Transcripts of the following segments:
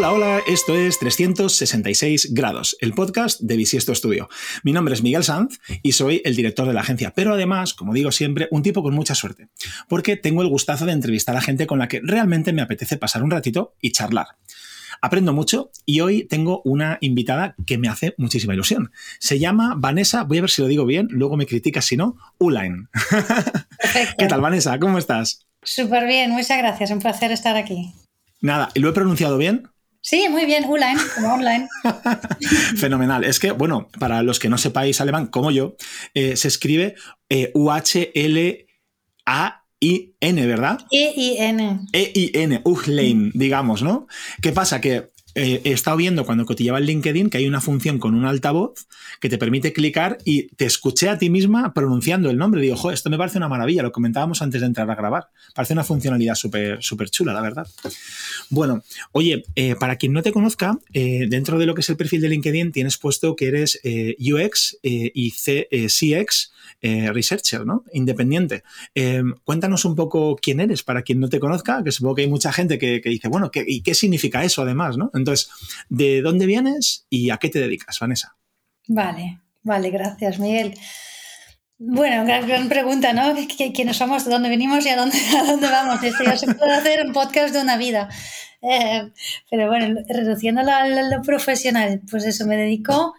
Hola, hola, esto es 366 grados, el podcast de Bisiesto Studio. Mi nombre es Miguel Sanz y soy el director de la agencia, pero además, como digo siempre, un tipo con mucha suerte, porque tengo el gustazo de entrevistar a gente con la que realmente me apetece pasar un ratito y charlar. Aprendo mucho y hoy tengo una invitada que me hace muchísima ilusión. Se llama Vanessa, voy a ver si lo digo bien, luego me criticas si no, Uline. ¿Qué tal, Vanessa? ¿Cómo estás? Súper bien, muchas gracias, un placer estar aquí. Nada, ¿y lo he pronunciado bien? Sí, muy bien, Uline, como online. Fenomenal. Es que, bueno, para los que no sepáis alemán, como yo, eh, se escribe eh, U-H-L-A I-N, ¿verdad? E-I-N. E-I-N, Uglein, digamos, ¿no? ¿Qué pasa? Que eh, he estado viendo cuando cotillaba el LinkedIn que hay una función con un altavoz que te permite clicar y te escuché a ti misma pronunciando el nombre. Digo, jo, esto me parece una maravilla, lo comentábamos antes de entrar a grabar. Parece una funcionalidad súper súper chula, la verdad. Bueno, oye, eh, para quien no te conozca, eh, dentro de lo que es el perfil de LinkedIn tienes puesto que eres UX y CX researcher, ¿no? Independiente. cuéntanos un poco quién eres, para quien no te conozca, que supongo que hay mucha gente que, dice, bueno, ¿qué, ¿y qué significa eso además, no? Entonces, ¿de dónde vienes y a qué te dedicas, Vanessa? Vale, vale, gracias, Miguel. Bueno, gran, pregunta, ¿no? ¿Quiénes somos? ¿De dónde venimos y a dónde, a dónde vamos? Esto ya se puede hacer un podcast de una vida. Eh, pero bueno, reduciendo a lo profesional, pues eso, me dedico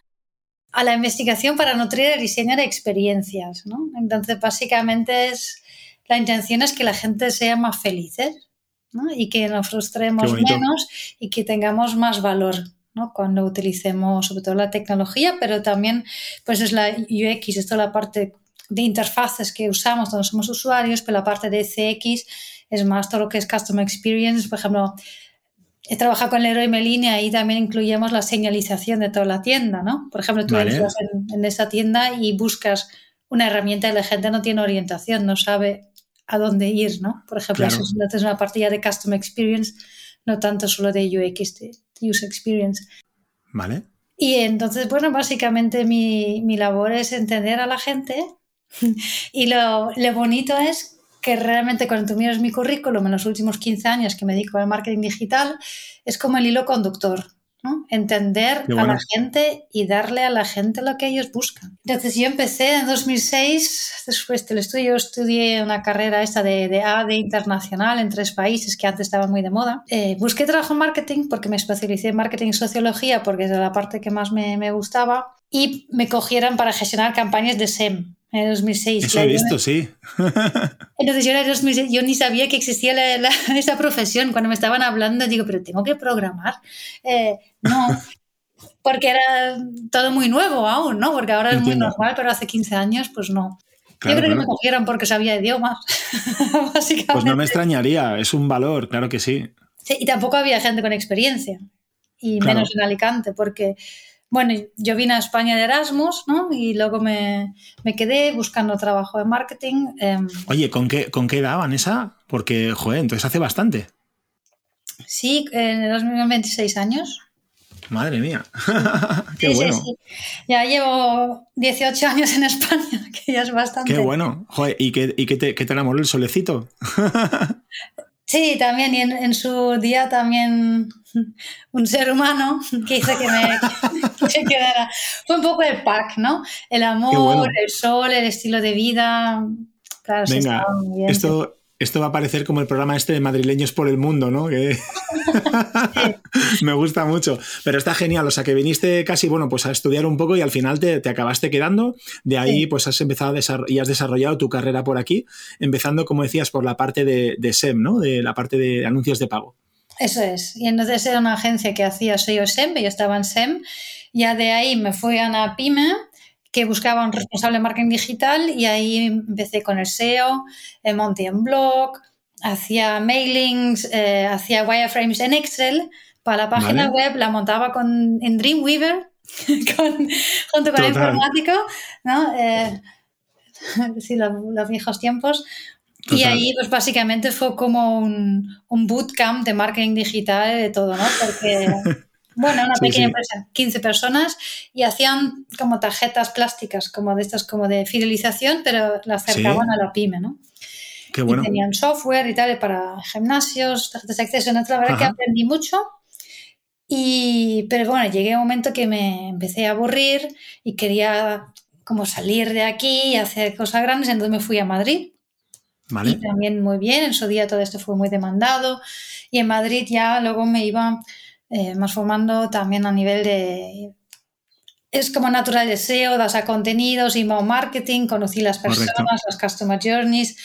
a la investigación para nutrir el diseño de experiencias, ¿no? Entonces, básicamente es, la intención es que la gente sea más feliz, y que nos frustremos menos y que tengamos más valor ¿no? cuando utilicemos sobre todo la tecnología, pero también pues es la UX, esto es la parte de interfaces que usamos cuando somos usuarios, pero la parte de CX es más todo lo que es Customer Experience, por ejemplo, he trabajado con Leroy Merlin y ahí también incluimos la señalización de toda la tienda, ¿no? Por ejemplo, tú entras en, en, esa tienda y buscas una herramienta y la gente no tiene orientación, no sabe a dónde ir, ¿no? Por ejemplo, eso es una partida de Custom Experience, no tanto solo de UX, de User Experience. Vale. Y entonces, bueno, básicamente mi, mi labor es entender a la gente y lo, lo, bonito es que realmente cuando tú miras mi currículum en los últimos 15 años que me dedico al marketing digital, es como el hilo conductor. Entender a la gente y darle a la gente lo que ellos buscan. Entonces yo empecé en 2006, después del estudio estudié una carrera esta de, de AD internacional en tres países que antes estaba muy de moda. Eh, busqué trabajo en marketing porque me especialicé en marketing y sociología porque es la parte que más me, me gustaba y me cogieron para gestionar campañas de SEM, en 2006. Eso he visto, sí. Entonces yo, era 2006, yo ni sabía que existía esa profesión. Cuando me estaban hablando, digo, pero tengo que programar. Eh, no, porque era todo muy nuevo aún, ¿no? Porque ahora es muy normal, pero hace 15 años, pues no. yo creo que me cogieron porque sabía idiomas, básicamente. Pues no me extrañaría, es un valor, claro que sí. Sí, y tampoco había gente con experiencia, y menos en Alicante, porque bueno, yo vine a España de Erasmus, ¿no? Y luego me, quedé buscando trabajo de marketing. Em, Oye, ¿con qué, ¿con qué edad, Vanessa? Porque, joder, entonces hace bastante. Sí, en 2026 años. Madre mía. qué bueno. Sí, sí. Ya llevo 18 años en España, que ya es bastante. Qué bueno. Joder, ¿y qué, y qué te, qué te enamoró el solecito? Sí, también, y en, su día también un ser humano que hizo que me que quedara. Fue un poco el pack, ¿no? El amor, el sol, el estilo de vida. Claro, Venga, esto, esto va a parecer como el programa este de madrileños por el mundo, ¿no? Que... Me gusta mucho. Pero está genial. O sea, que viniste casi, bueno, pues a estudiar un poco y al final te, acabaste quedando. De ahí, pues has empezado a y has desarrollado tu carrera por aquí, empezando, como decías, por la parte de, SEM, ¿no? De la parte de anuncios de pago. Eso es. Y entonces era una agencia que hacía SEO SEM, yo estaba en SEM. Ya de ahí me fui a una pyme que buscaba un responsable de marketing digital y ahí empecé con el SEO, monté un blog, hacía mailings, eh, hacía wireframes en Excel para la página web, la montaba con, en Dreamweaver con, junto con el informático, ¿no? Eh, sí, los, viejos tiempos. Y ahí, pues básicamente fue como un, un bootcamp de marketing digital de todo, ¿no? Porque Bueno, una pequeña empresa, 15 personas, y hacían como tarjetas plásticas, como de estas, como de fidelización, pero la acercaban a la pyme, ¿no? Qué bueno. Y tenían software y tal para gimnasios, tarjetas de acceso. Entonces, la verdad que aprendí mucho. Y, pero bueno, llegué a un momento que me empecé a aburrir y quería como salir de aquí y hacer cosas grandes, entonces me fui a Madrid. Y también muy bien, en su día todo esto fue muy demandado y en Madrid ya luego me iba eh, más formando también a nivel de... Es como natural deseo, das a contenidos, y marketing, conocí las personas, las customer journeys,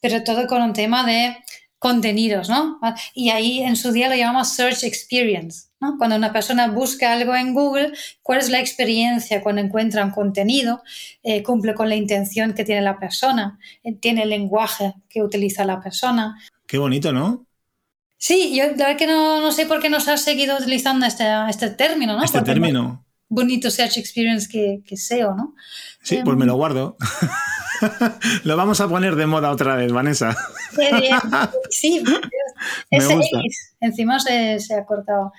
pero todo con un tema de contenidos, ¿no? Y ahí en su día lo llamamos search experience, ¿no? Cuando una persona busca algo en Google, ¿cuál es la experiencia cuando encuentra un contenido? Eh, ¿Cumple con la intención que tiene la persona? Eh, ¿Tiene el lenguaje que utiliza la persona? Qué bonito, ¿no? Sí, yo la verdad que no, sé por qué nos has seguido utilizando este, este término, ¿no? Este término. Bonito search experience que, que SEO, ¿no? Sí, pues me lo em, guardo. Lo vamos a poner de moda otra vez, Vanessa. Sí, ese X encima se, ha cortado.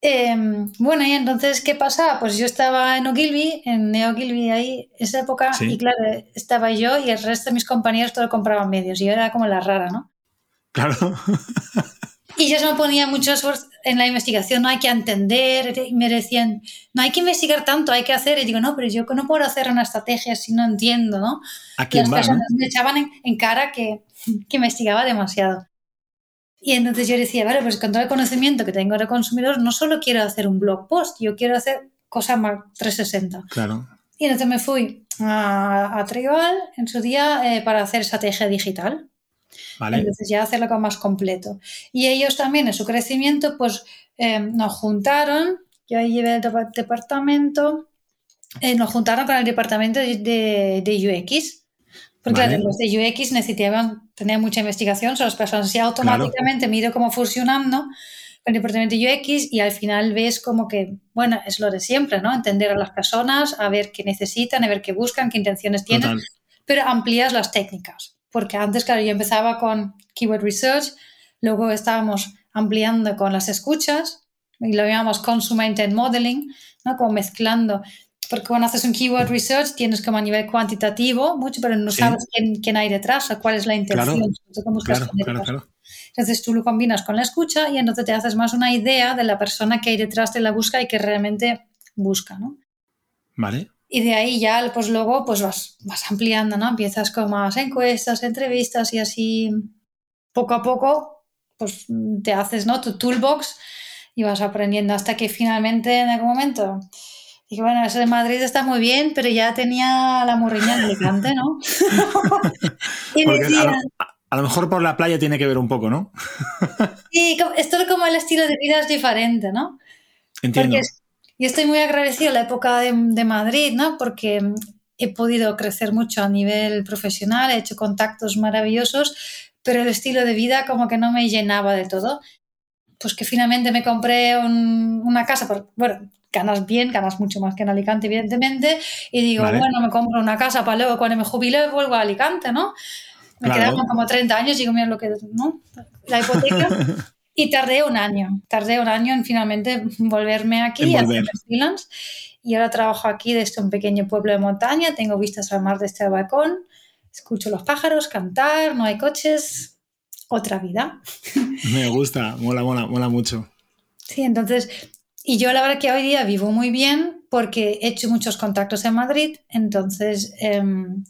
Em, bueno, y entonces, ¿qué pasa? Pues yo estaba en Ogilvy, en Neo Ogilvy ahí, esa época, y claro, estaba yo y el resto de mis compañeros todo compraban medios, y yo era como la rara, ¿no? Claro. Y yo me ponía mucho esfuerzo en la investigación, no hay que entender, y me decían, no hay que investigar tanto, hay que hacer. Y digo, no, pero yo no puedo hacer una estrategia si no entiendo, ¿no? ¿A quién Las personas me echaban en, cara que, que, investigaba demasiado. Y entonces yo decía, vale, pues con todo el conocimiento que tengo de consumidor, no solo quiero hacer un blog post, yo quiero hacer cosas más 360. Claro. Y entonces me fui a, a Tribal en su día eh, para hacer estrategia digital. Entonces ya hacerlo como más completo. Y ellos también en su crecimiento pues eh, nos juntaron, yo ahí llevé el departamento, eh, nos juntaron con el departamento de, de, UX. Porque los de UX necesitaban tener mucha investigación sobre las personas. Y automáticamente miro cómo funcionando con el departamento de UX y al final ves como que, bueno, es lo de siempre, ¿no? Entender a las personas, a ver qué necesitan, a ver qué buscan, qué intenciones tienen, pero amplías las técnicas porque antes, claro, yo empezaba con Keyword Research, luego estábamos ampliando con las escuchas y lo llamamos Consumer Intent Modeling, ¿no? Como mezclando. Porque cuando haces un Keyword Research tienes como a nivel cuantitativo mucho, pero no sabes quién, hay detrás o cuál es la intención. Claro, claro, claro, entonces tú lo combinas con la escucha y entonces te haces más una idea de la persona que hay detrás de la busca y que realmente busca, ¿no? Vale. Y de ahí ya, pues luego, pues vas, vas ampliando, ¿no? Empiezas con más encuestas, entrevistas y así poco a poco, pues te haces, ¿no? Tu toolbox y vas aprendiendo hasta que finalmente en algún momento dije, bueno, eso de Madrid está muy bien, pero ya tenía la morriña en Alicante, ¿no? y decía, a, lo, mejor por la playa tiene que ver un poco, ¿no? sí, esto es como el estilo de vida es diferente, ¿no? Entiendo. Y estoy muy agradecida a la época de, de Madrid, ¿no? Porque he podido crecer mucho a nivel profesional, he hecho contactos maravillosos, pero el estilo de vida como que no me llenaba de todo. Pues que finalmente me compré una casa, por, bueno, ganas bien, ganas mucho más que en Alicante, evidentemente, y digo, bueno, me compro una casa para luego cuando me jubile vuelvo a Alicante, ¿no? Me quedan como 30 años, digo, mira lo que, ¿no? La hipoteca. Y tardé un año, tardé un año en finalmente volverme aquí y hacer freelance. Y ahora trabajo aquí desde un pequeño pueblo de montaña, tengo vistas al mar desde el balcón, escucho los pájaros cantar, no hay coches, otra vida. Me gusta, mola, mola, mola mucho. Sí, entonces, y yo la verdad que hoy día vivo muy bien porque he hecho muchos contactos en Madrid, entonces, em,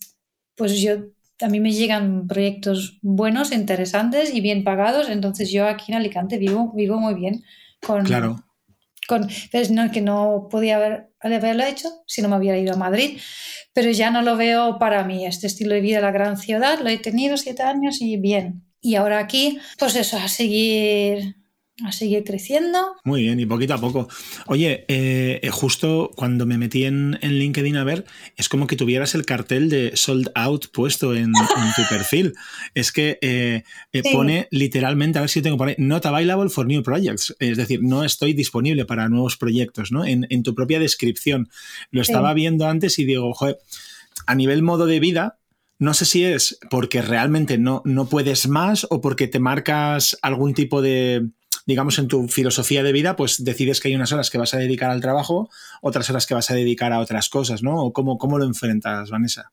pues yo a mí me llegan proyectos buenos, interesantes y bien pagados, entonces yo aquí en Alicante vivo, vivo muy bien. Con, claro. Con, pues no, que no podía haber, haberlo hecho si no me hubiera ido a Madrid, pero ya no lo veo para mí, este estilo de vida la gran ciudad, lo he tenido siete años y bien. Y ahora aquí, pues eso, a seguir a seguir creciendo. Muy bien, y poquito a poco. Oye, eh, eh, justo cuando me metí en, LinkedIn a ver, es como que tuvieras el cartel de sold out puesto en, tu perfil. Es que eh, pone literalmente, a ver si tengo por ahí, not available for new projects. Es decir, no estoy disponible para nuevos proyectos, ¿no? En, tu propia descripción. Lo estaba viendo antes y digo, joder, a nivel modo de vida, no sé si es porque realmente no, no puedes más o porque te marcas algún tipo de, digamos, en tu filosofía de vida, pues decides que hay unas horas que vas a dedicar al trabajo, otras horas que vas a dedicar a otras cosas, ¿no? ¿O cómo, cómo lo enfrentas, Vanessa?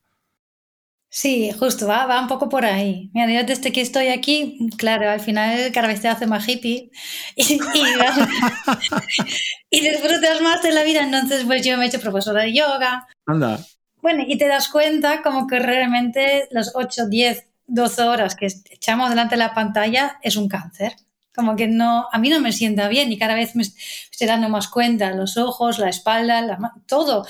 Sí, justo, va, va un poco por ahí. Mira, yo desde que estoy aquí, claro, al final cada vez te hace más hippie y, y, disfrutas más de la vida. Entonces, pues yo me he hecho profesora de yoga. Anda. Bueno, y te das cuenta como que realmente las 8, 10, 12 horas que echamos delante de la pantalla es un cáncer. Como que no, a mí no me sienta bien y cada vez me estoy dando más cuenta, los ojos, la espalda, todo,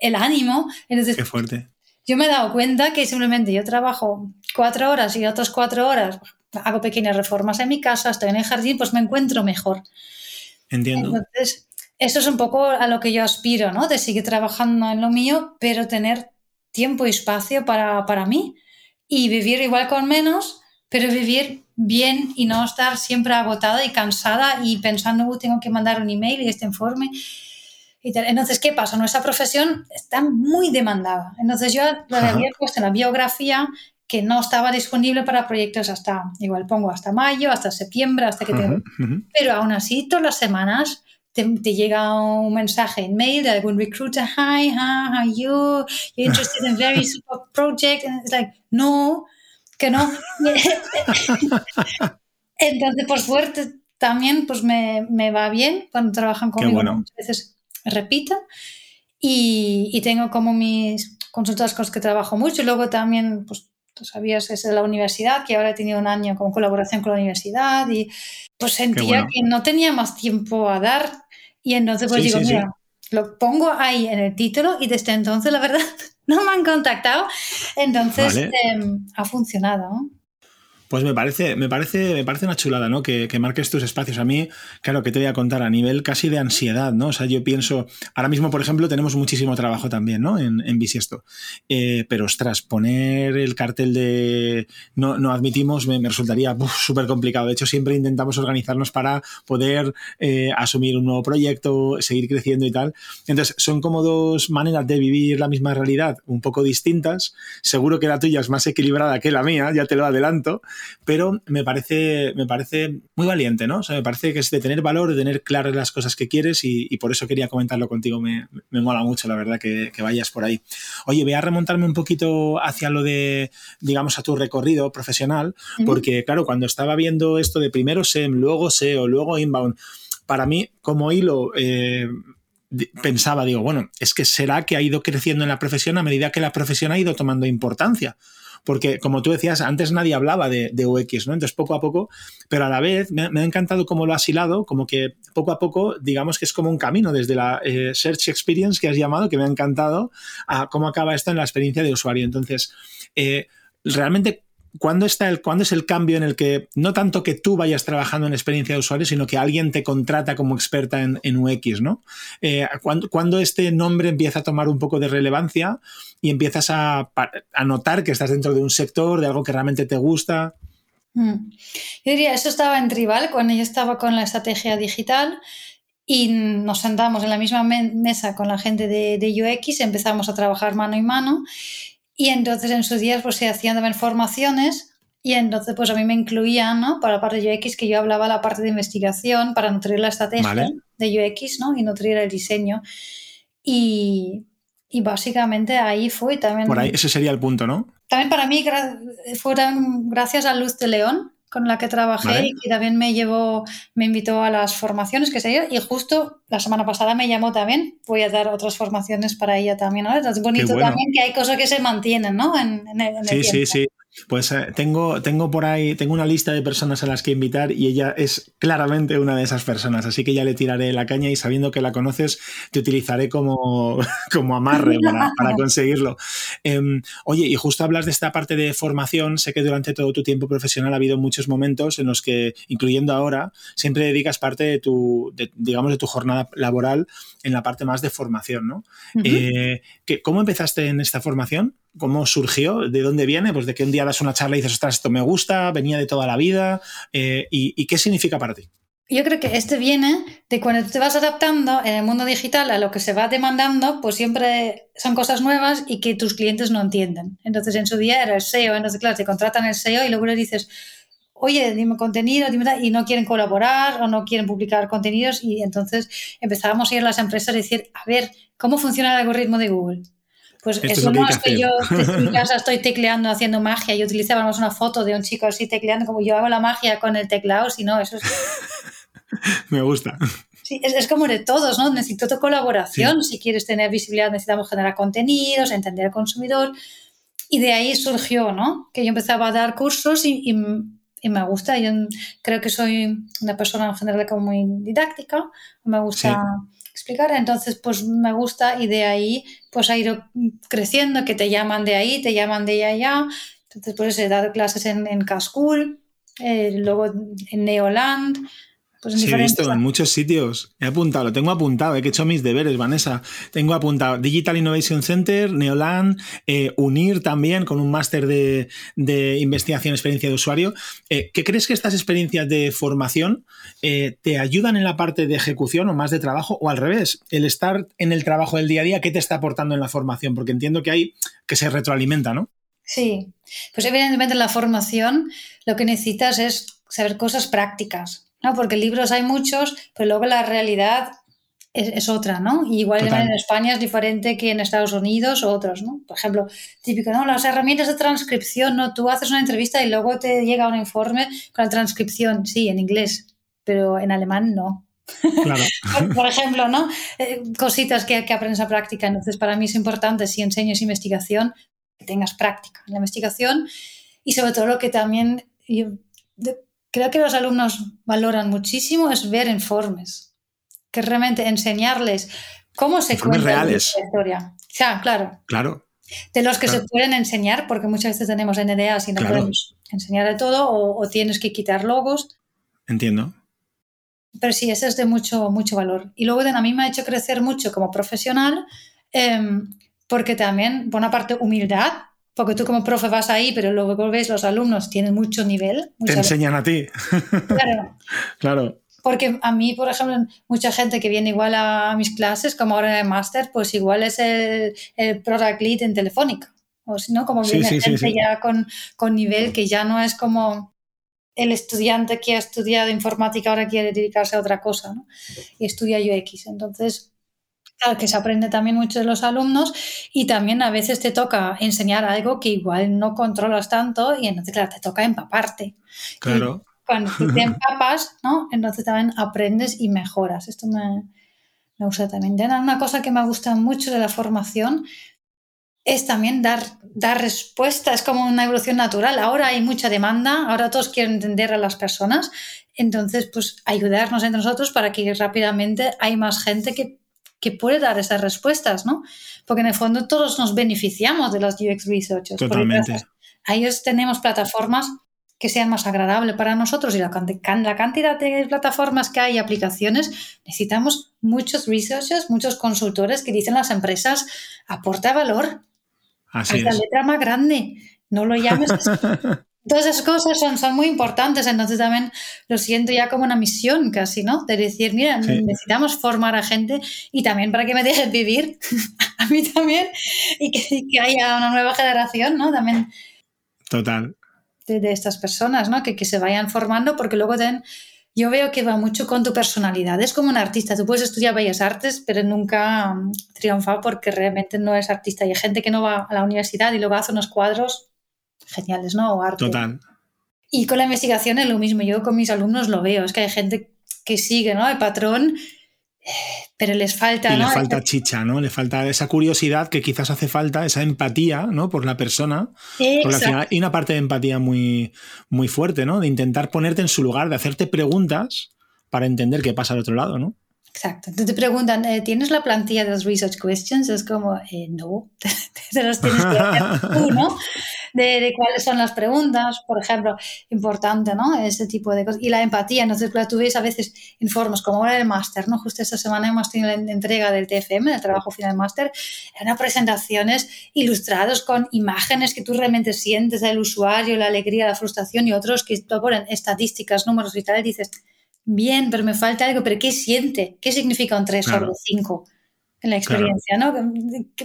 el ánimo. Entonces, Qué fuerte yo me he dado cuenta que simplemente yo trabajo cuatro horas y otras cuatro horas hago pequeñas reformas en mi casa, estoy en el jardín, pues me encuentro mejor. Entiendo. Entonces, eso es un poco a lo que yo aspiro, ¿no? De seguir trabajando en lo mío, pero tener tiempo y espacio para, para mí y vivir igual con menos, pero vivir bien y no estar siempre agotada y cansada y pensando, tengo que mandar un email y este informe. Entonces, ¿qué pasa? Nuestra profesión está muy demandada. Entonces, yo lo había puesto en la biografía que no estaba disponible para proyectos hasta, igual pongo hasta mayo, hasta septiembre, hasta que tengo. Pero aún así, todas las semanas te, llega un mensaje en mail de algún recruiter, hi, how are you? You're interested in very super project? And it's like, no, que no. Entonces, por suerte, también pues me, me, va bien cuando trabajan conmigo. Bueno. Muchas veces repito. Y, y, tengo como mis consultas con los que trabajo mucho. Y luego también, pues tú sabías, es de la universidad, que ahora he tenido un año con colaboración con la universidad y pues sentía que no tenía más tiempo a dar. Y entonces pues digo, mira, lo pongo ahí en el título y desde entonces la verdad no me han contactado. Entonces em, ha funcionado. Pues me parece, me parece, me parece una chulada, ¿no? Que, marques tus espacios. A mí, claro, que te voy a contar a nivel casi de ansiedad, ¿no? O sea, yo pienso, ahora mismo, por ejemplo, tenemos muchísimo trabajo también, ¿no? En, en Bisiesto. Eh, pero, ostras, poner el cartel de no, no admitimos me, resultaría súper complicado. De hecho, siempre intentamos organizarnos para poder eh, asumir un nuevo proyecto, seguir creciendo y tal. Entonces, son como dos maneras de vivir la misma realidad, un poco distintas. Seguro que la tuya es más equilibrada que la mía, ya te lo adelanto pero me parece, me parece muy valiente, ¿no? O sea, me parece que es de tener valor, de tener claras las cosas que quieres y, por eso quería comentarlo contigo. Me, me mola mucho, la verdad, que, vayas por ahí. Oye, voy a remontarme un poquito hacia lo de, digamos, a tu recorrido profesional, porque, claro, cuando estaba viendo esto de primero SEM, luego SEO, luego Inbound, para mí, como hilo, eh, pensaba, digo, bueno, es que será que ha ido creciendo en la profesión a medida que la profesión ha ido tomando importancia porque como tú decías, antes nadie hablaba de, UX, ¿no? Entonces, poco a poco, pero a la vez me, ha encantado cómo lo has hilado, como que poco a poco, digamos que es como un camino desde la eh, Search Experience que has llamado, que me ha encantado, a cómo acaba esto en la experiencia de usuario. Entonces, eh, realmente ¿Cuándo, está el, ¿Cuándo es el cambio en el que no tanto que tú vayas trabajando en experiencia de usuario, sino que alguien te contrata como experta en, UX, ¿no? Eh, ¿cuándo, este nombre empieza a tomar un poco de relevancia y empiezas a, notar que estás dentro de un sector, de algo que realmente te gusta? Mm. Yo diría, eso estaba en Tribal, cuando yo estaba con la estrategia digital y nos sentamos en la misma mesa con la gente de, de UX, empezamos a trabajar mano y mano y entonces en sus días pues se hacían también formaciones y entonces pues a mí me incluían, ¿no? Para la parte de UX que yo hablaba la parte de investigación para nutrir la estrategia de UX, ¿no? Y nutrir el diseño. Y, y básicamente ahí fue también... Por ahí, ese sería el punto, ¿no? También para mí fueron gracias a Luz de León, con la que trabajé y que también me llevó, me invitó a las formaciones que se dio y justo la semana pasada me llamó también, voy a dar otras formaciones para ella también, ¿no? Es bonito también que hay cosas que se mantienen, ¿no? En, el, sí, sí, sí. Pues eh, tengo, tengo por ahí, tengo una lista de personas a las que invitar y ella es claramente una de esas personas, así que ya le tiraré la caña y sabiendo que la conoces, te utilizaré como, como amarre para, conseguirlo. Em, oye, y justo hablas de esta parte de formación, sé que durante todo tu tiempo profesional ha habido muchos momentos en los que, incluyendo ahora, siempre dedicas parte de tu, digamos, de tu jornada laboral en la parte más de formación, ¿no? Eh, ¿Cómo empezaste en esta formación? ¿Cómo surgió? ¿De dónde viene? Pues de que un día das una charla y dices, ostras, esto me gusta, venía de toda la vida. Eh, y, qué significa para ti? Yo creo que este viene de cuando te vas adaptando en el mundo digital a lo que se va demandando, pues siempre son cosas nuevas y que tus clientes no entienden. Entonces, en su día era el SEO, entonces, claro, te contratan el SEO y luego le dices, oye, dime contenido, dime y no quieren colaborar o no quieren publicar contenidos y entonces empezábamos a ir a las empresas a decir, a ver, ¿cómo funciona el algoritmo de Google? Pues eso no es que, yo en mi casa estoy tecleando haciendo magia y utilizábamos una foto de un chico así tecleando como yo hago la magia con el teclado, si no, eso es... Me gusta. Sí, es, como de todos, ¿no? Necesito tu colaboración. Si quieres tener visibilidad, necesitamos generar contenidos, entender al consumidor. Y de ahí surgió, ¿no? Que yo empezaba a dar cursos y, y, me gusta. Yo creo que soy una persona en general como muy didáctica. Me gusta explicar. Entonces, pues me gusta y de ahí pues ha ido creciendo, que te llaman de ahí, te llaman de allá. Entonces, pues he dado clases en, en Cascool, eh, luego en Neoland, pues sí, he visto en muchos sitios. He apuntado, lo tengo apuntado, he hecho mis deberes, Vanessa. Tengo apuntado Digital Innovation Center, Neoland, eh, Unir también con un máster de, investigación experiencia de usuario. Eh, ¿Qué crees que estas experiencias de formación eh, te ayudan en la parte de ejecución o más de trabajo o al revés? El estar en el trabajo del día a día, ¿qué te está aportando en la formación? Porque entiendo que hay que se retroalimenta, ¿no? Sí, pues evidentemente en la formación lo que necesitas es saber cosas prácticas ¿no? Porque libros hay muchos, pero luego la realidad es, otra, ¿no? Y igual en España es diferente que en Estados Unidos o otros, ¿no? Por ejemplo, típico, ¿no? Las herramientas de transcripción, ¿no? Tú haces una entrevista y luego te llega un informe con la transcripción, sí, en inglés, pero en alemán no. Claro. por, ejemplo, ¿no? Eh, cositas que, que aprendes a práctica. Entonces, para mí es importante, si enseñas investigación, que tengas práctica en la investigación y sobre todo lo que también creo que los alumnos valoran muchísimo es ver informes, que realmente enseñarles cómo se cuenta reales. la historia. Ya, claro. Claro. De los que se pueden enseñar, porque muchas veces tenemos NDAs y no podemos enseñar de todo, o, tienes que quitar logos. Entiendo. Pero sí, ese es de mucho, mucho valor. Y luego a mí me ha hecho crecer mucho como profesional, em, porque también, por una parte, humildad, porque tú como profe vas ahí, pero luego ves los alumnos tienen mucho nivel. Te enseñan a ti. Claro. claro. Porque a mí, por ejemplo, mucha gente que viene igual a mis clases, como ahora en el máster, pues igual es el, el product lead en Telefónica. O si no, como viene gente ya con, con nivel que ya no es como el estudiante que ha estudiado informática ahora quiere dedicarse a otra cosa, ¿no? Y estudia UX. Entonces, que se aprende también mucho de los alumnos y también a veces te toca enseñar algo que igual no controlas tanto y entonces, claro, te toca empaparte. Claro. cuando te empapas, ¿no? Entonces también aprendes y mejoras. Esto me, me gusta también. Una cosa que me gusta mucho de la formación es también dar, dar respuesta, es como una evolución natural. Ahora hay mucha demanda, ahora todos quieren entender a las personas, entonces pues ayudarnos entre nosotros para que rápidamente hay más gente que que puede dar esas respuestas, ¿no? Porque en el fondo todos nos beneficiamos de los UX researchers. Totalmente. Ahí tenemos plataformas que sean más agradables para nosotros y la, la cantidad de plataformas que hay y aplicaciones, necesitamos muchos researchers, muchos consultores que dicen las empresas, aporta valor. Así es. La letra más grande, no lo llames Todas esas cosas son, son muy importantes, entonces también lo siento ya como una misión casi, ¿no? De decir, mira, necesitamos formar a gente y también para que me dejen vivir, a mí también, y que, haya una nueva generación, ¿no? También. Total. De, estas personas, ¿no? Que, que, se vayan formando, porque luego ten, yo veo que va mucho con tu personalidad. Es como un artista, tú puedes estudiar bellas artes, pero nunca um, triunfar porque realmente no es artista. Y hay gente que no va a la universidad y luego hace unos cuadros geniales, ¿no? O arte. Total. Y con la investigación es lo mismo. Yo con mis alumnos lo veo. Es que hay gente que sigue, ¿no? El patrón, pero les falta, y ¿no? Le falta chicha, ¿no? Le falta esa curiosidad que quizás hace falta, esa empatía, ¿no? Por la persona. Al final hay una parte de empatía muy, muy fuerte, ¿no? De intentar ponerte en su lugar, de hacerte preguntas para entender qué pasa al otro lado, ¿no? Exacto. Entonces te preguntan, eh, ¿tienes la plantilla de los research questions? Es como, eh, no, te los tienes que hacer tú, ¿no? De, cuáles son las preguntas, por ejemplo, importante, ¿no? Ese tipo de cosas. Y la empatía, entonces, claro, tú ves a veces informes, como ahora el máster, ¿no? Justo esta semana hemos tenido la entrega del TFM, el trabajo final máster, eran presentaciones ilustradas con imágenes que tú realmente sientes del usuario, la alegría, la frustración y otros que ponen estadísticas, números y tal, y dices, bien, pero me falta algo, pero ¿qué siente? ¿Qué significa un 3 sobre 5 en la experiencia? ¿no?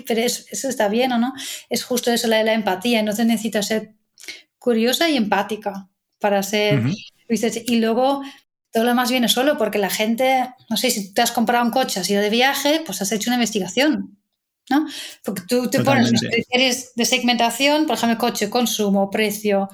Pero eso, está bien o no? Es justo eso, la, la empatía. Entonces necesitas ser curiosa y empática para ser Y luego todo lo más viene solo porque la gente, no sé, si te has comprado un coche, has ido de viaje, pues has hecho una investigación. ¿no? Porque tú te pones los criterios de segmentación, por ejemplo, coche, consumo, precio,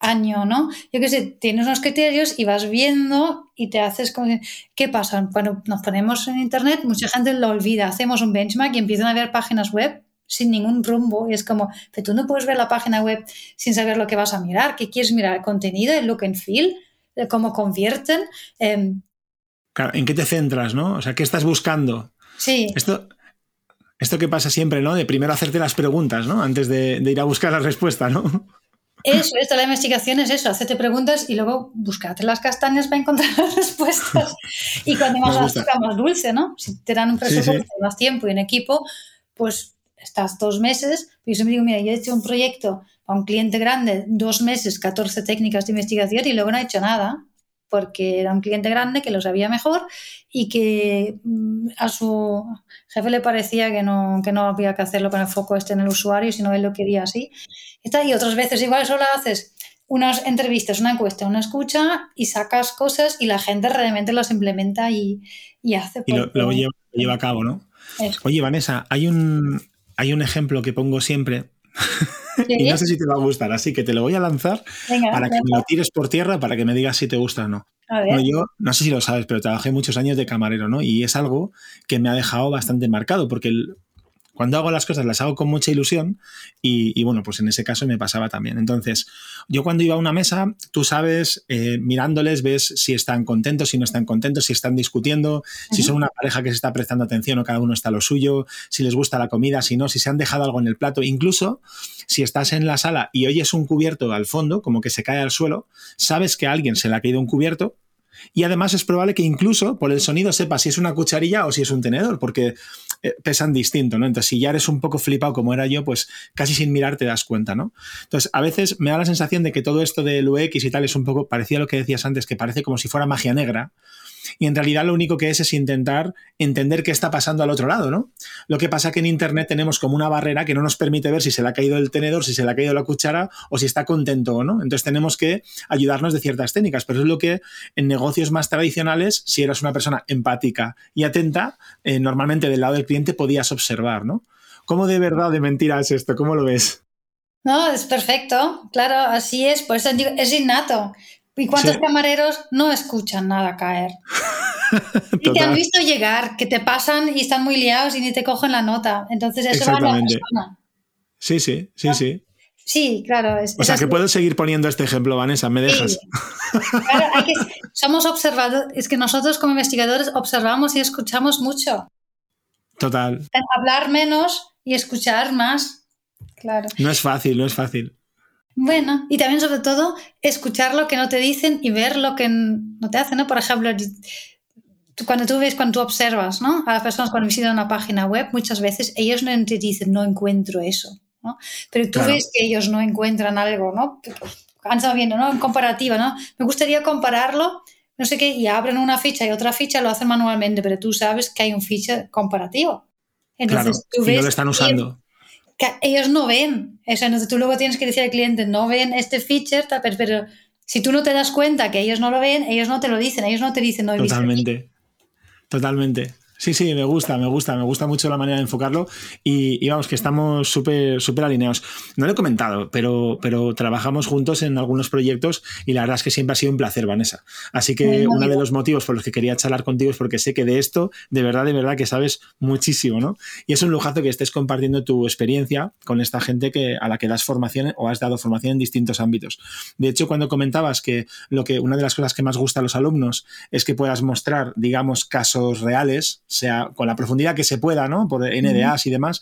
año, ¿no? Yo qué sé, tienes unos criterios y vas viendo y te haces como... ¿Qué pasa? Cuando nos ponemos en Internet, mucha gente lo olvida. Hacemos un benchmark y empiezan a ver páginas web sin ningún rumbo y es como, pero tú no puedes ver la página web sin saber lo que vas a mirar. ¿Qué quieres mirar? ¿El contenido? ¿El look and feel? ¿Cómo convierten? Em, ¿En qué te centras, no? O sea, ¿qué estás buscando? Sí. Esto, esto que pasa siempre, ¿no? De primero hacerte las preguntas, ¿no? Antes de, de ir a buscar la respuesta, ¿no? Eso, esto, la investigación es eso, hacerte preguntas y luego buscarte las castañas para encontrar las respuestas. Y cuando más azúcar, más dulce, ¿no? Si te dan un presupuesto, más tiempo y un equipo, pues estás dos meses. Yo siempre digo, mira, yo he hecho un proyecto a un cliente grande, dos meses, 14 técnicas de investigación y luego no he hecho nada porque era un cliente grande que lo sabía mejor y que mm, a su jefe le parecía que no, que no había que hacerlo con el foco este en el usuario, sino él lo quería así. Y otras veces igual solo haces unas entrevistas, una encuesta, una escucha y sacas cosas y la gente realmente las implementa y, y hace. Y lo, lleva, a cabo, ¿no? Oye, Vanessa, hay un, hay un ejemplo que pongo siempre y no sé si te va a gustar, así que te lo voy a lanzar para que me lo tires por tierra para que me digas si te gusta o no. yo no sé si lo sabes, pero trabajé muchos años de camarero, ¿no? Y es algo que me ha dejado bastante marcado, porque el, cuando hago las cosas las hago con mucha ilusión y, bueno, pues en ese caso me pasaba también. Entonces, yo cuando iba a una mesa, tú sabes, eh, mirándoles, ves si están contentos, si no están contentos, si están discutiendo, si son una pareja que se está prestando atención o cada uno está a lo suyo, si les gusta la comida, si no, si se han dejado algo en el plato. Incluso si estás en la sala y oyes un cubierto al fondo, como que se cae al suelo, sabes que a alguien se le ha caído un cubierto y además es probable que incluso por el sonido sepa si es una cucharilla o si es un tenedor, porque eh, pesan distinto, ¿no? Entonces, si ya eres un poco flipado como era yo, pues casi sin mirar te das cuenta, ¿no? Entonces, a veces me da la sensación de que todo esto del UX y tal es un poco, parecía lo que decías antes, que parece como si fuera magia negra, y en realidad lo único que es es intentar entender qué está pasando al otro lado, ¿no? Lo que pasa que en Internet tenemos como una barrera que no nos permite ver si se le ha caído el tenedor, si se le ha caído la cuchara o si está contento o no. Entonces tenemos que ayudarnos de ciertas técnicas, pero es lo que en negocios más tradicionales, si eras una persona empática y atenta, eh, normalmente del lado del cliente podías observar, ¿no? ¿Cómo de verdad de mentira es esto? ¿Cómo lo ves? No, es perfecto, claro, así es, por eso es innato. ¿Y cuántos camareros no escuchan nada caer? y te han visto llegar, que te pasan y están muy liados y ni te cogen la nota. Entonces eso va a la persona. Sí, sí, sí, sí. Sí, claro. o sea, que puedo seguir poniendo este ejemplo, Vanessa, ¿me dejas? Claro, hay que, somos observadores, es que nosotros como investigadores observamos y escuchamos mucho. Total. Hablar menos y escuchar más. Claro. No es fácil, no es fácil. Bueno, y también sobre todo escuchar lo que no te dicen y ver lo que no te hacen, ¿no? Por ejemplo, cuando tú ves, cuando tú observas, ¿no? A las personas cuando visitan una página web, muchas veces ellos no te dicen, no encuentro eso, ¿no? Pero tú ves que ellos no encuentran algo, ¿no? Han estado viendo, ¿no? En comparativa, ¿no? Me gustaría compararlo, no sé qué, y abren una ficha y otra ficha, lo hacen manualmente, pero tú sabes que hay un ficha comparativo. Entonces, tú ves y no lo están usando ellos no ven eso. Entonces tú luego tienes que decir al cliente, no ven este feature, pero, si tú no te das cuenta que ellos no lo ven, ellos no te lo dicen, ellos no te dicen, no he Totalmente. Totalmente. Sí, sí, me gusta, me gusta, me gusta mucho la manera de enfocarlo y, vamos, que estamos súper súper alineados. No lo he comentado, pero, pero trabajamos juntos en algunos proyectos y la verdad es que siempre ha sido un placer, Vanessa. Así que uno de los motivos por los que quería charlar contigo es porque sé que de esto, de verdad, de verdad, que sabes muchísimo, ¿no? Y es un lujazo que estés compartiendo tu experiencia con esta gente que, a la que das formación o has dado formación en distintos ámbitos. De hecho, cuando comentabas que, lo que una de las cosas que más gusta a los alumnos es que puedas mostrar, digamos, casos reales, sea con la profundidad que se pueda, ¿no? Por NDAs y demás.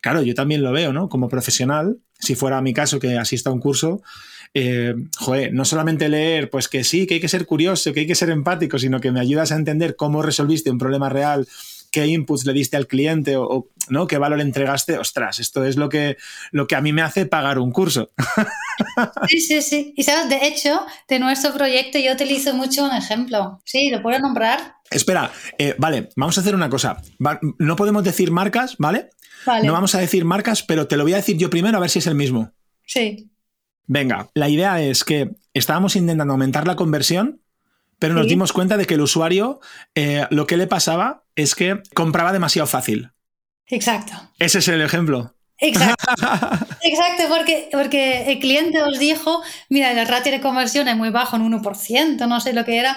Claro, yo también lo veo, ¿no? Como profesional, si fuera mi caso que asista a un curso, eh, joder, no solamente leer, pues que sí, que hay que ser curioso, que hay que ser empático, sino que me ayudas a entender cómo resolviste un problema real, qué inputs le diste al cliente o, ¿no? qué valor entregaste. Ostras, esto es lo que, lo que a mí me hace pagar un curso. Sí, sí, sí. Y sabes, de hecho, de nuestro proyecto yo utilizo mucho un ejemplo. Sí, lo puedo nombrar. Espera, eh, vale, vamos a hacer una cosa. no podemos decir marcas, ¿vale? No vamos a decir marcas, pero te lo voy a decir yo primero a ver si es el mismo. Sí. Venga, la idea es que estábamos intentando aumentar la conversión, pero nos dimos cuenta de que el usuario eh, lo que le pasaba es que compraba demasiado fácil. Exacto. Ese es el ejemplo. Exacto, exacto porque, porque el cliente os dijo, mira, el ratio de conversión es muy bajo, en 1%, no sé lo que era.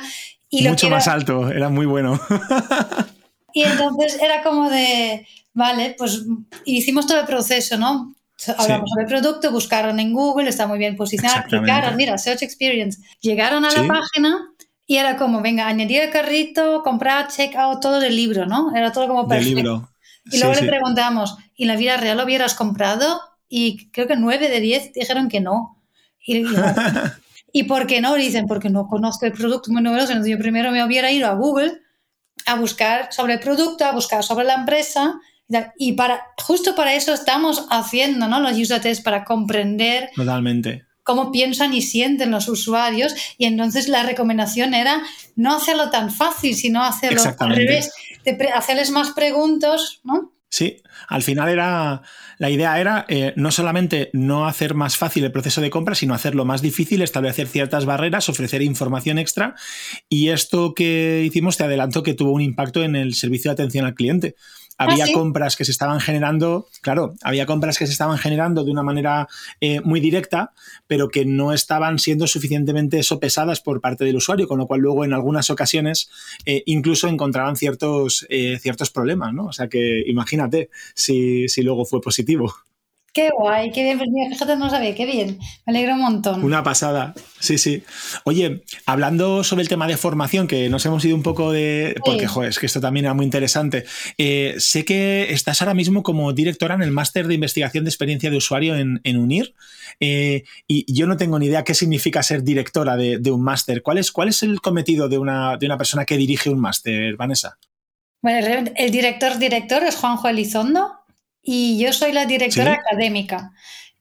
Y Mucho más alto, era muy bueno. y entonces era como de, vale, pues hicimos todo el proceso, ¿no? Hablamos sobre el producto, buscaron en Google, está muy bien posicionado, clicaron, mira, Search Experience. Llegaron a la página y era como, venga, añadir el carrito, comprar, check out, todo del libro, ¿no? Era todo como perfecto. libro. Y luego le preguntamos, ¿y en la vida real lo hubieras comprado? Y creo que nueve de diez dijeron que no. Y, y, por qué no? Dicen, porque no conozco el producto muy numeroso. Entonces yo primero me hubiera ido a Google a buscar sobre el producto, a buscar sobre la empresa. Y para, justo para eso estamos haciendo ¿no? los user tests, para comprender Totalmente. Cómo piensan y sienten los usuarios. Y entonces la recomendación era no hacerlo tan fácil, sino hacerlo al revés hacerles más preguntas, ¿no? Sí, al final era la idea era eh, no solamente no hacer más fácil el proceso de compra, sino hacerlo más difícil, establecer ciertas barreras, ofrecer información extra. Y esto que hicimos, te adelanto que tuvo un impacto en el servicio de atención al cliente había ah, compras que se estaban generando, claro, había compras que se estaban generando de una manera eh, muy directa, pero que no estaban siendo suficientemente sopesadas por parte del usuario, con lo cual luego en algunas ocasiones eh, incluso encontraban ciertos, eh, ciertos problemas, ¿no? O sea que imagínate si, si luego fue positivo. Qué guay, qué bien, pues fíjate, no sabía, qué bien, me alegro un montón. Una pasada, sí, sí. Oye, hablando sobre el tema de formación, que nos hemos ido un poco de... Porque, joder, es que esto también era muy interesante. Eh, sé que estás ahora mismo como directora en el máster de investigación de experiencia de usuario en, UNIR, eh, y yo no tengo ni idea qué significa ser directora de, un máster. ¿Cuál es, ¿Cuál es el cometido de una, de una persona que dirige un máster, Vanessa? Bueno, el director director es Juanjo Elizondo y yo soy la directora académica.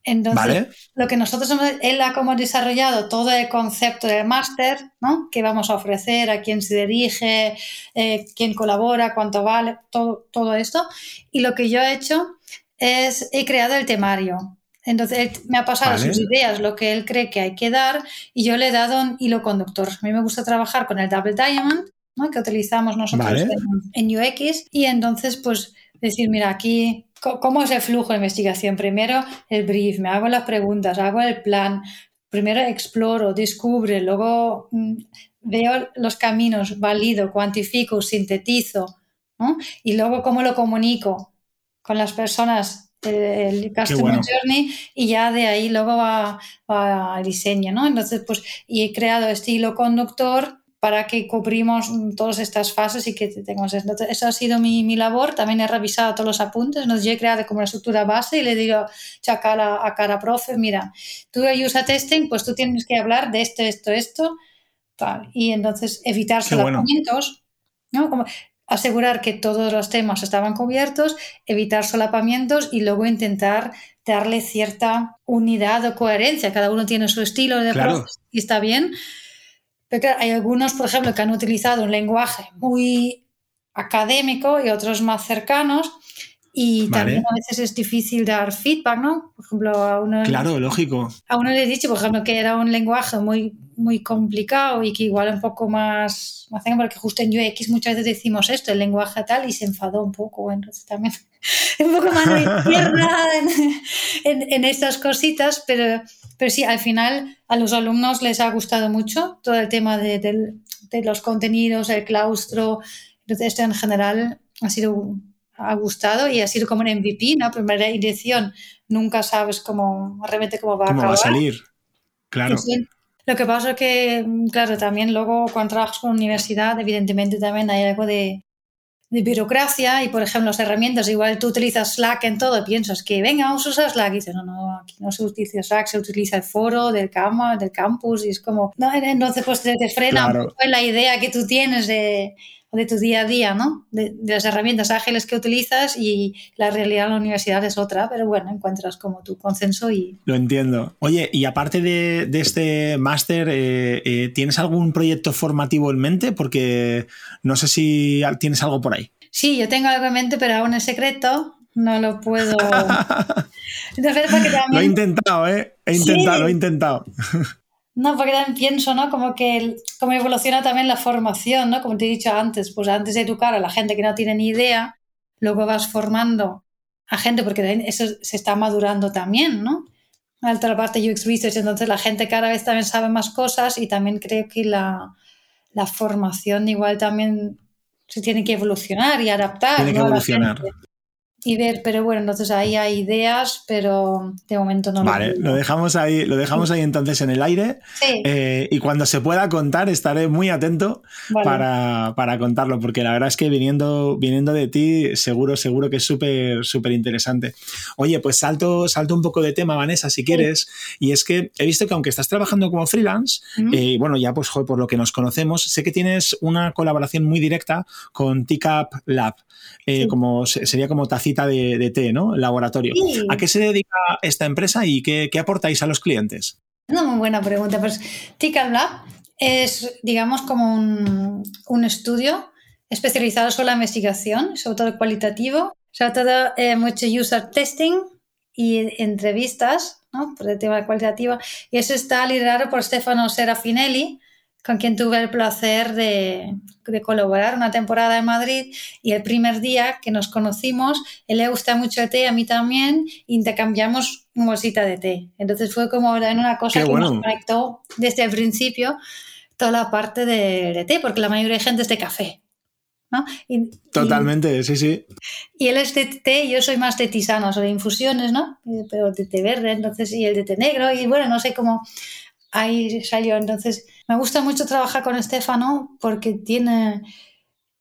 Entonces, lo que nosotros hemos, él ha como desarrollado todo el concepto del máster, ¿no? Que vamos a ofrecer, a quién se dirige, eh, quién colabora, cuánto vale, todo, todo esto. Y lo que yo he hecho es, he creado el temario. Entonces, él me ha pasado sus ideas, lo que él cree que hay que dar, y yo le he dado un hilo conductor. A mí me gusta trabajar con el Double Diamond, ¿no? que utilizamos nosotros en, en UX, y entonces, pues, decir, mira, aquí ¿Cómo es el flujo de investigación? Primero el brief, me hago las preguntas, hago el plan, primero exploro, descubro, luego mm, veo los caminos, valido, cuantifico, sintetizo, y luego cómo lo comunico con las personas el Customer Journey y ya de ahí luego va, al diseño, ¿no? Entonces, pues, y he creado este hilo conductor para que cubrimos todas estas fases y que tengamos Entonces, eso ha sido mi, mi, labor. También he revisado todos los apuntes, nos he creado como una estructura base y le digo a cara, a cara profe, mira, tú usa testing, pues tú tienes que hablar de esto, esto, esto, tal. Y entonces evitar solapamientos, ¿no? Como asegurar que todos los temas estaban cubiertos, evitar solapamientos y luego intentar darle cierta unidad o coherencia. Cada uno tiene su estilo de claro. y está bien pero hay algunos, por ejemplo, que han utilizado un lenguaje muy académico y otros más cercanos. Y también a veces es difícil dar feedback, ¿no? Por ejemplo, a uno. Claro, lógico. A uno le he dicho, por ejemplo, que era un lenguaje muy, muy complicado y que igual un poco más. Porque justo en UX muchas veces decimos esto, el lenguaje tal, y se enfadó un poco. Entonces también un poco más de izquierda en, en, estas cositas, pero, pero sí, al final a los alumnos les ha gustado mucho todo el tema de, de los contenidos, el claustro. Entonces, esto en general ha sido ha gustado y ha sido como un MVP, ¿no? Primera edición, nunca sabes cómo, realmente cómo va a acabar. va a salir? Claro. Lo que pasa es que, claro, también luego cuando trabajas con universidad, evidentemente también hay algo de, de burocracia y, por ejemplo, las herramientas, igual tú utilizas Slack en todo piensas que, venga, vamos a usar Slack. Y dices, no, no, aquí no se utiliza Slack, se utiliza el foro del, cama, del campus y es como, no, entonces pues te, frena un poco la idea que tú tienes de, de tu día a día, ¿no? De, las herramientas ágiles que utilizas y la realidad en la universidad es otra, pero bueno, encuentras como tu consenso y... Lo entiendo. Oye, y aparte de, este máster, eh, eh, ¿tienes algún proyecto formativo en mente? Porque no sé si tienes algo por ahí. Sí, yo tengo algo en mente, pero aún es secreto. No lo puedo. Lo he intentado, ¿eh? He intentado, lo he intentado. No, porque también pienso, ¿no? Como que cómo evoluciona también la formación, ¿no? Como te he dicho antes, pues antes de educar a la gente que no tiene ni idea, luego vas formando a gente, porque eso se está madurando también, ¿no? La parte UX Research, entonces la gente cada vez también sabe más cosas y también creo que la, la formación igual también se tiene que evolucionar y adaptar. Tiene que evolucionar y ver, pero bueno, entonces ahí hay ideas, pero de momento no vale, lo, dejamos ahí, lo dejamos ahí entonces en el aire. Eh, y cuando se pueda contar, estaré muy atento para, contarlo, porque la verdad es que viniendo, viniendo de ti, seguro, seguro que es súper, súper interesante. Oye, pues salto, salto un poco de tema, Vanessa, si quieres. Y es que he visto que aunque estás trabajando como freelance, y eh, bueno, ya pues por lo que nos conocemos, sé que tienes una colaboración muy directa con TICAP Lab. Eh, como sería como tacita de, té, ¿no? Laboratorio. ¿A qué se dedica esta empresa y qué, aportáis a los clientes? Una muy buena pregunta. Pues TICAP Lab es, digamos, como un, estudio especializado sobre la investigación, sobre todo cualitativo, sobre todo eh, mucho user testing y entrevistas, ¿no? Por el tema cualitativo. Y eso está liderado por Stefano Serafinelli, con quien tuve el placer de, colaborar una temporada en Madrid y el primer día que nos conocimos, él le gusta mucho el té, a mí también, intercambiamos una bolsita de té. Entonces fue como una cosa que nos conectó desde el principio toda la parte de, té, porque la mayoría de gente es de café. ¿no? Totalmente, sí, sí. Y él es de té, yo soy más de tisanos o de infusiones, ¿no? Pero de té verde, entonces, y el de té negro, y bueno, no sé cómo ahí salió. Entonces, me gusta mucho trabajar con Estefano porque tiene,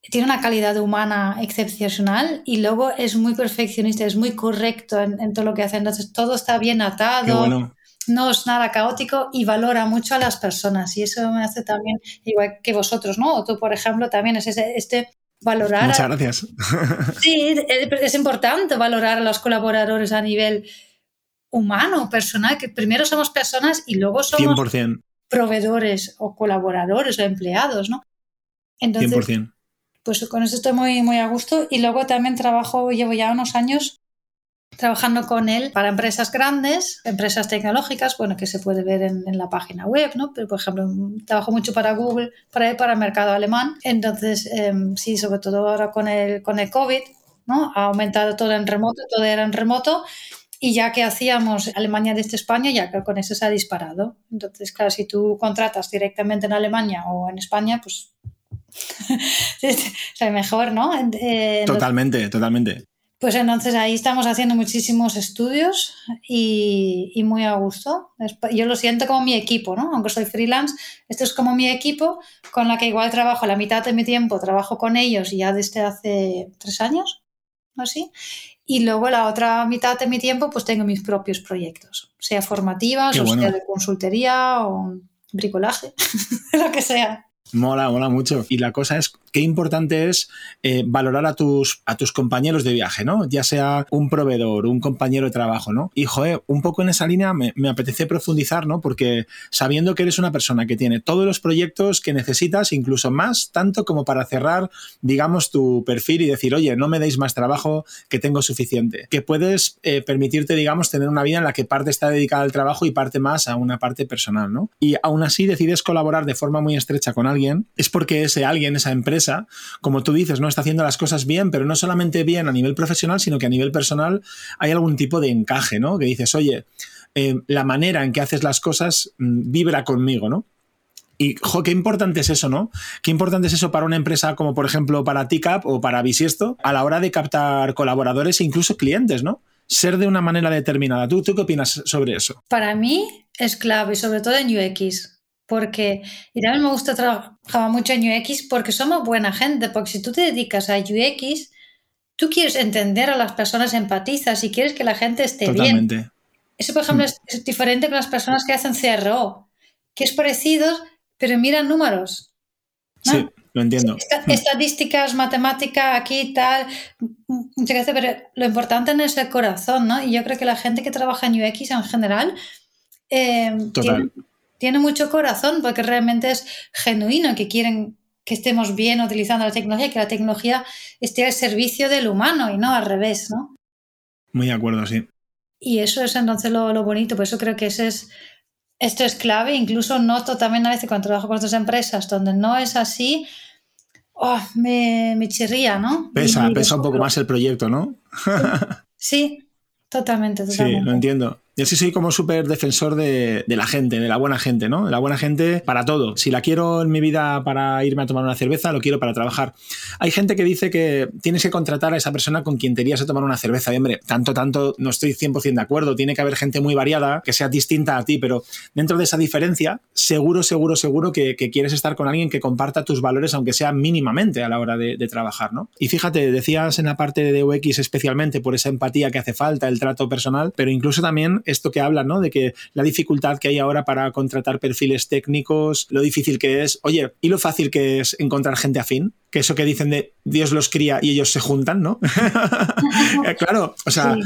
tiene una calidad humana excepcional y luego es muy perfeccionista, es muy correcto en, todo lo que hace. Entonces, todo está bien atado. No es nada caótico y valora mucho a las personas. Y eso me hace también, igual que vosotros, ¿no? O tú, por ejemplo, también es este valorar. Muchas gracias. Sí, es importante valorar a los colaboradores a nivel humano, personal, que primero somos personas y luego somos proveedores o colaboradores o empleados, ¿no? Entonces, 100%. pues con eso estoy muy, muy a gusto y luego también trabajo, llevo ya unos años trabajando con él para empresas grandes, empresas tecnológicas, bueno, que se puede ver en, la página web, ¿no? Pero, por ejemplo, trabajo mucho para Google, para, para el mercado alemán. Entonces, em, sí, sobre todo ahora con el, con el COVID, ¿no? Ha aumentado todo en remoto, todo era en remoto y ya que hacíamos Alemania desde España, ya que con eso se ha disparado. Entonces, claro, si tú contratas directamente en Alemania o en España, pues es mejor, ¿no? totalmente, totalmente. Pues entonces ahí estamos haciendo muchísimos estudios y, y, muy a gusto. Yo lo siento como mi equipo, ¿no? Aunque soy freelance, esto es como mi equipo con la que igual trabajo la mitad de mi tiempo, trabajo con ellos ya desde hace tres años, ¿no? Y luego la otra mitad de mi tiempo pues tengo mis propios proyectos, sea formativas o sea de consultoría o bricolaje, lo que sea. Mola, mola mucho. Y la cosa es qué importante es eh, valorar a tus, a tus compañeros de viaje, ¿no? Ya sea un proveedor, un compañero de trabajo, ¿no? Y, un poco en esa línea me, apetece profundizar, ¿no? Porque sabiendo que eres una persona que tiene todos los proyectos que necesitas, incluso más, tanto como para cerrar, digamos, tu perfil y decir, oye, no me deis más trabajo, que tengo suficiente. Que puedes eh, permitirte, digamos, tener una vida en la que parte está dedicada al trabajo y parte más a una parte personal, ¿no? Y aún así decides colaborar de forma muy estrecha con alguien, es porque ese alguien, esa empresa, como tú dices, no está haciendo las cosas bien, pero no solamente bien a nivel profesional, sino que a nivel personal hay algún tipo de encaje, ¿no? Que dices, oye, eh, la manera en que haces las cosas mm, vibra conmigo, ¿no? Y qué importante es eso, ¿no? Qué importante es eso para una empresa como por ejemplo para TICAP o para Bisiesto a la hora de captar colaboradores e incluso clientes, ¿no? Ser de una manera determinada. ¿Tú, ¿Tú qué opinas sobre eso? Para mí es clave, sobre todo en UX porque y también me gusta trabajar mucho en UX porque somos buena gente, porque si tú te dedicas a UX, tú quieres entender a las personas, empatizas y quieres que la gente esté Totalmente. bien. Eso, por ejemplo, mm. es, diferente con las personas que hacen CRO, que es parecido, pero miran números. Sí, lo entiendo. Mm. estadísticas, matemática, aquí tal, muchas veces, pero lo importante no es el corazón, ¿no? Y yo creo que la gente que trabaja en UX en general eh, tiene, tiene mucho corazón porque realmente es genuino, que quieren que estemos bien utilizando la tecnología, que la tecnología esté al servicio del humano y no al revés, ¿no? Muy de acuerdo, sí. Y eso es entonces lo, bonito, por eso creo que ese es, esto es clave, incluso noto también a veces cuando trabajo con otras empresas donde no es así, oh, me, me, chirría, ¿no? Pesa, pesa un poco más el proyecto, ¿no? sí, totalmente, totalmente. Sí, lo entiendo. Yo sí soy como súper defensor de, la gente, de la buena gente, ¿no? De la buena gente para todo. Si la quiero en mi vida para irme a tomar una cerveza, lo quiero para trabajar. Hay gente que dice que tienes que contratar a esa persona con quien te irías a tomar una cerveza. Y hombre, tanto, tanto, no estoy 100% de acuerdo. Tiene que haber gente muy variada que sea distinta a ti, pero dentro de esa diferencia, seguro, seguro, seguro que, quieres estar con alguien que comparta tus valores, aunque sea mínimamente a la hora de, de trabajar, ¿no? Y fíjate, decías en la parte de UX especialmente por esa empatía que hace falta, el trato personal, pero incluso también esto que habla, ¿no? De que la dificultad que hay ahora para contratar perfiles técnicos, lo difícil que es, oye, y lo fácil que es encontrar gente afín, que eso que dicen de Dios los cría y ellos se juntan, ¿no? claro, o sea,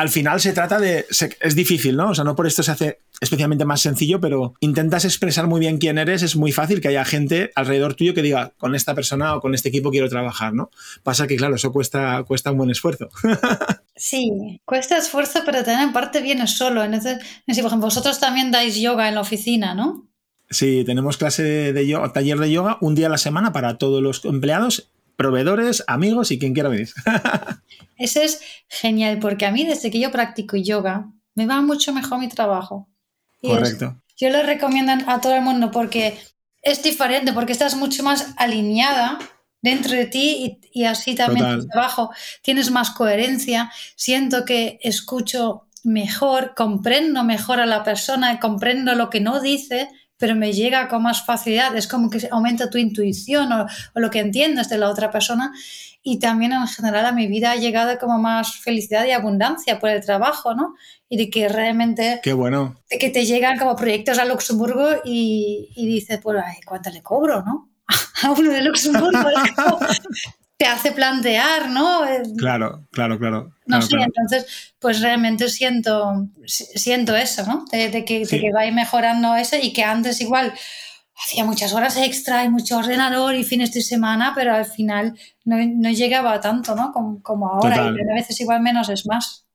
al final se trata de. es difícil, ¿no? O sea, no por esto se hace especialmente más sencillo, pero intentas expresar muy bien quién eres, es muy fácil que haya gente alrededor tuyo que diga, con esta persona o con este equipo quiero trabajar, ¿no? Pasa que, claro, eso cuesta, cuesta un buen esfuerzo. sí, cuesta esfuerzo, pero también en parte viene solo. Entonces, por ejemplo, vosotros también dais yoga en la oficina, ¿no? Sí, tenemos clase de yoga, taller de yoga un día a la semana para todos los empleados proveedores, amigos y quien quiera venir. Eso es genial, porque a mí desde que yo practico yoga, me va mucho mejor mi trabajo. Correcto. yo lo recomiendo a todo el mundo porque es diferente, porque estás mucho más alineada dentro de ti y, así también tu trabajo tienes más coherencia. Siento que escucho mejor, comprendo mejor a la persona, comprendo lo que no dice pero me llega con más facilidad. Es como que aumenta tu intuición o, lo que entiendes de la otra persona. Y también en general a mi vida ha llegado como más felicidad y abundancia por el trabajo, ¿no? Y de que realmente... Qué bueno. De que te llegan como proyectos a Luxemburgo y, y dices, pues, ¿cuánto le cobro, no? A uno de Luxemburgo te hace plantear, ¿no? Eh, claro, claro, claro. No sé, entonces, pues realmente siento, siento eso, ¿no? De, que, que va mejorando eso y que antes igual hacía muchas horas extra y mucho ordenador y fines de semana, pero al final no, llegaba tanto, ¿no? Como, como ahora y a veces igual menos es más.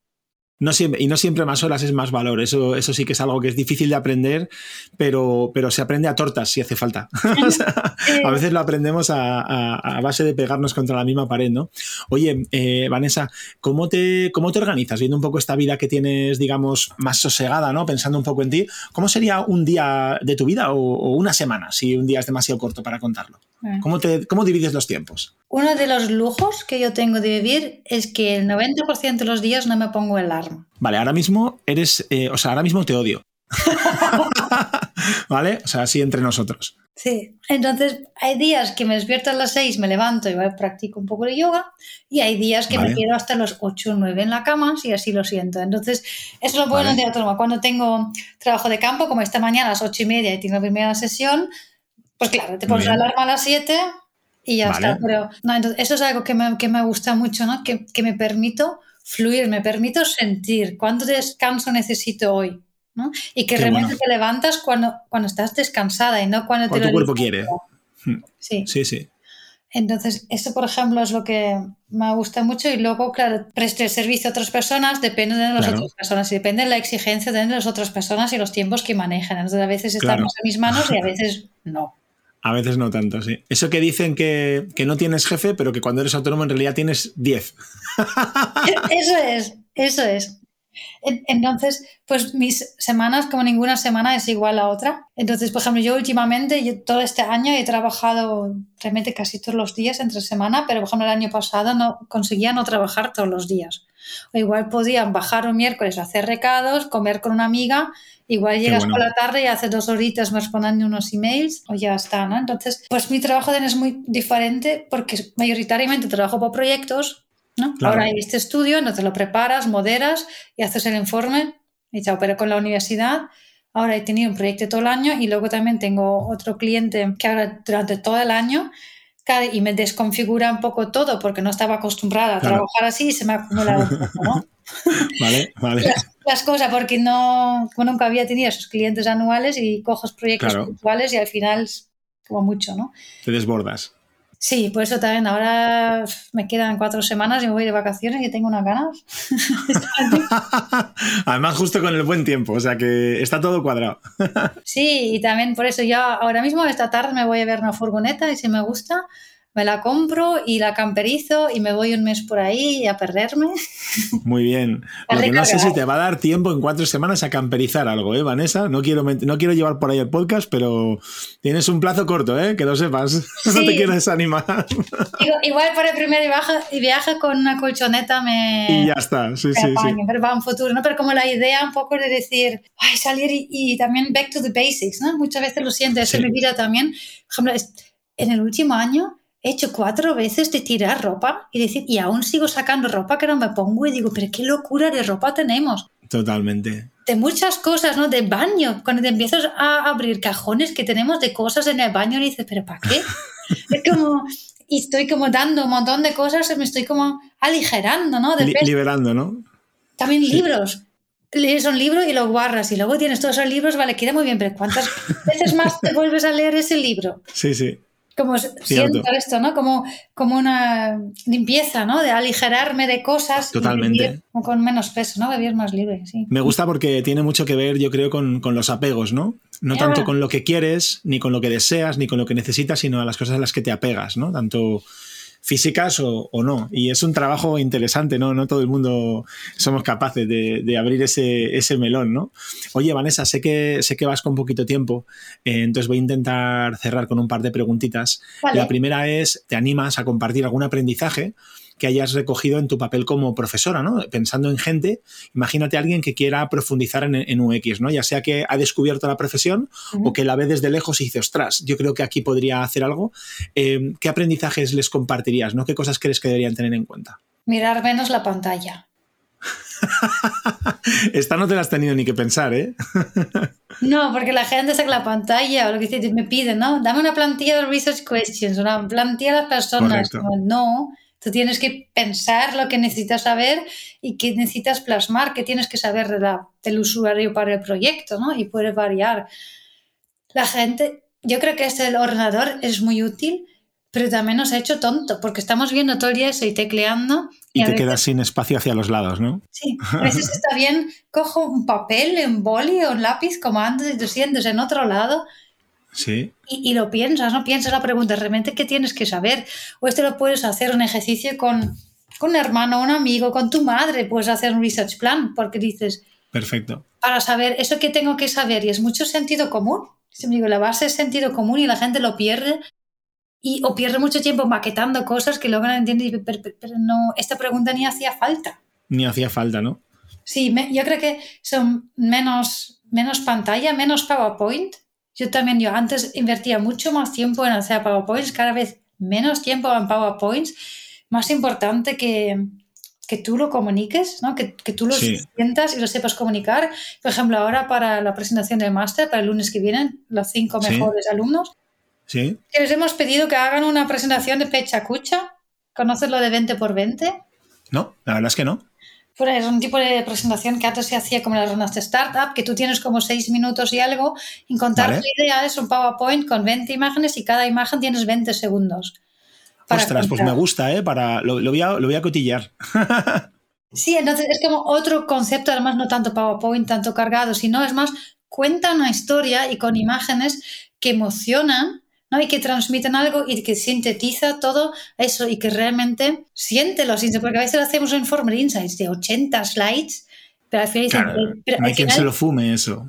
No siempre, y no siempre más horas es más valor. Eso, eso sí que es algo que es difícil de aprender, pero, pero se aprende a tortas si hace falta. a veces lo aprendemos a, base de pegarnos contra la misma pared, ¿no? Oye, eh, Vanessa, ¿cómo te, ¿cómo te organizas? Viendo un poco esta vida que tienes, digamos, más sosegada, ¿no? Pensando un poco en ti, ¿cómo sería un día de tu vida o, una semana si un día es demasiado corto para contarlo? ¿Cómo, te, ¿Cómo divides los tiempos? Uno de los lujos que yo tengo de vivir es que el 90% de los días no me pongo el Vale, ahora mismo eres, eh, o sea, ahora mismo te odio. ¿Vale? O sea, así entre nosotros. Sí, entonces hay días que me despierto a las 6, me levanto y practico un poco de yoga y hay días que me quedo hasta los 8 o 9 en la cama si así lo siento. Entonces, eso lo puedo vale. de otra Cuando tengo trabajo de campo, como esta mañana a las 8 y media y tengo la primera sesión, pues claro, te pones la alarma a las 7 y ya está. Pero no, entonces, eso es algo que me, que me gusta mucho, ¿no? Que, que, me permito fluir, me permito sentir cuánto descanso necesito hoy. ¿no? Y que realmente te levantas cuando, cuando estás descansada y no cuando, cuando tu cuerpo quiere. Hmm. Sí. Sí, sí. Entonces, eso, por ejemplo, es lo que me gusta mucho. Y luego, claro, prestar servicio a otras personas depende de las otras personas y depende de la exigencia de las otras personas y los tiempos que manejan. Entonces, a veces estamos en mis manos y a veces no. A veces no tanto, sí. Eso que dicen que, no tienes jefe, pero que cuando eres autónomo en realidad tienes 10. Eso es, eso es. Entonces, pues mis semanas, como ninguna semana es igual a otra. Entonces, por ejemplo, yo últimamente, yo todo este año he trabajado realmente casi todos los días entre semana, pero por ejemplo el año pasado no conseguía no trabajar todos los días. O igual podía bajar un miércoles a hacer recados, comer con una amiga Igual llegas por la tarde y haces dos horitas respondiendo unos emails o ya está, ¿no? Entonces, pues mi trabajo es muy diferente porque mayoritariamente trabajo por proyectos, ¿no? Ahora hay este estudio, entonces lo preparas, moderas y haces el informe y chao, pero con la universidad ahora he tenido un proyecto todo el año y luego también tengo otro cliente que ahora durante todo el año y me desconfigura un poco todo porque no estaba acostumbrada a trabajar así y se me ha acumulado un poco, ¿no? vale, vale. Las, cosas porque no, nunca había tenido esos clientes anuales y coges proyectos puntuales y al final como mucho, ¿no? Te desbordas. Sí, por eso también ahora me quedan cuatro semanas y me voy de vacaciones y tengo unas ganas. Además, justo con el buen tiempo, o sea que está todo cuadrado. sí, y también por eso yo ahora mismo esta tarde me voy a ver una furgoneta y si me gusta, me la compro y la camperizo y me voy un mes por ahí a perderme. Muy bien. Lo que no sé si te va a dar tiempo en cuatro semanas a camperizar algo, ¿eh, Vanessa? No quiero, no quiero llevar por ahí el podcast, pero tienes un plazo corto, ¿eh? Que lo sepas. No te quiero desanimar. Igual por el primer viaje, viaje con una colchoneta me... Y ya está, sí, sí, sí. Pero va un futuro, ¿no? Pero como la idea un poco de decir, ay, salir y, también back to the basics, ¿no? Muchas veces lo siento, eso en mi vida también. Por ejemplo, en el último año he hecho cuatro veces de tirar ropa y decir, y aún sigo sacando ropa que no me pongo y digo, pero qué locura de ropa tenemos. Totalmente. De muchas cosas, ¿no? De baño. Cuando te empiezas a abrir cajones que tenemos de cosas en el baño y dices, pero ¿para qué? es como, y estoy como dando un montón de cosas y me estoy como aligerando, ¿no? liberando, ¿no? También libros. Lees un libro y lo guardas y luego tienes todos esos libros, vale, queda muy bien, pero ¿cuántas veces más te vuelves a leer ese libro? Sí, sí. Como siento esto, ¿no? Como, como una limpieza, ¿no? De aligerarme de cosas. Totalmente. con menos peso, ¿no? Vivir más libre, sí. Me gusta porque tiene mucho que ver, yo creo, con, con los apegos, ¿no? No tanto con lo que quieres, ni con lo que deseas, ni con lo que necesitas, sino a las cosas a las que te apegas, ¿no? Tanto físicas o, no. Y es un trabajo interesante, ¿no? No todo el mundo somos capaces de, abrir ese, ese, melón, ¿no? Oye, Vanessa, sé que, sé que vas con poquito tiempo, eh, entonces voy a intentar cerrar con un par de preguntitas. La primera es, ¿te animas a compartir algún aprendizaje? Que hayas recogido en tu papel como profesora, ¿no? Pensando en gente, imagínate a alguien que quiera profundizar en, UX, ¿no? Ya sea que ha descubierto la profesión o que la ve desde lejos y dice, ostras, yo creo que aquí podría hacer algo. Eh, ¿Qué aprendizajes les compartirías, ¿no? ¿Qué cosas crees que deberían tener en cuenta? Mirar menos la pantalla. Esta no te la has tenido ni que pensar, ¿eh? no, porque la gente saca la pantalla o lo que me piden, ¿no? Dame una plantilla de research questions, una plantilla de las personas. no, Tú tienes que pensar lo que necesitas saber y qué necesitas plasmar, qué tienes que saber del usuario para el proyecto, ¿no? Y puede variar. La gente, yo creo que este ordenador es muy útil, pero también nos ha hecho tonto, porque estamos viendo todo el día eso y tecleando. Y, te quedas sin espacio hacia los lados, ¿no? Sí, a veces está bien, cojo un papel, un boli o un lápiz, como antes, y te sientes en otro lado y, lo piensas, ¿no? Piensas la pregunta, ¿realmente qué tienes que saber? O este lo puedes hacer un ejercicio con, con un hermano, un amigo, con tu madre, puedes hacer un research plan, porque dices... Perfecto. Para saber eso que tengo que saber, y es mucho sentido común. Digo, la base es sentido común y la gente lo pierde y, o pierde mucho tiempo maquetando cosas que luego no entiende, pero, pero, no, esta pregunta ni hacía falta. Ni hacía falta, ¿no? Sí, yo creo que son menos, menos pantalla, menos PowerPoint yo también, yo antes invertía mucho más tiempo en hacer PowerPoints, cada vez menos tiempo en PowerPoints. Más importante que, que tú lo comuniques, ¿no? que, que tú lo sientas y lo sepas comunicar. Por ejemplo, ahora para la presentación del máster, para el lunes que vienen, los cinco mejores alumnos, ¿Sí? que les hemos pedido que hagan una presentación de pecha cucha. ¿Conoces lo de 20 por 20? No, la verdad es que no. Es un tipo de presentación que antes se hacía como en las rondas de startup, que tú tienes como seis minutos y algo, y contar tu idea es un PowerPoint con 20 imágenes y cada imagen tienes 20 segundos. Ostras, pues me gusta, ¿eh? Para, lo, voy, a, lo voy a cotillar. sí, entonces es como otro concepto, además no tanto PowerPoint, tanto cargado, sino es más, cuenta una historia y con imágenes que emocionan ¿no? y que transmiten algo y que sintetiza todo eso y que realmente siente los insights, porque a veces hacemos un Informer Insights de 80 slides, pero al final dicen, hay quien se lo fume eso.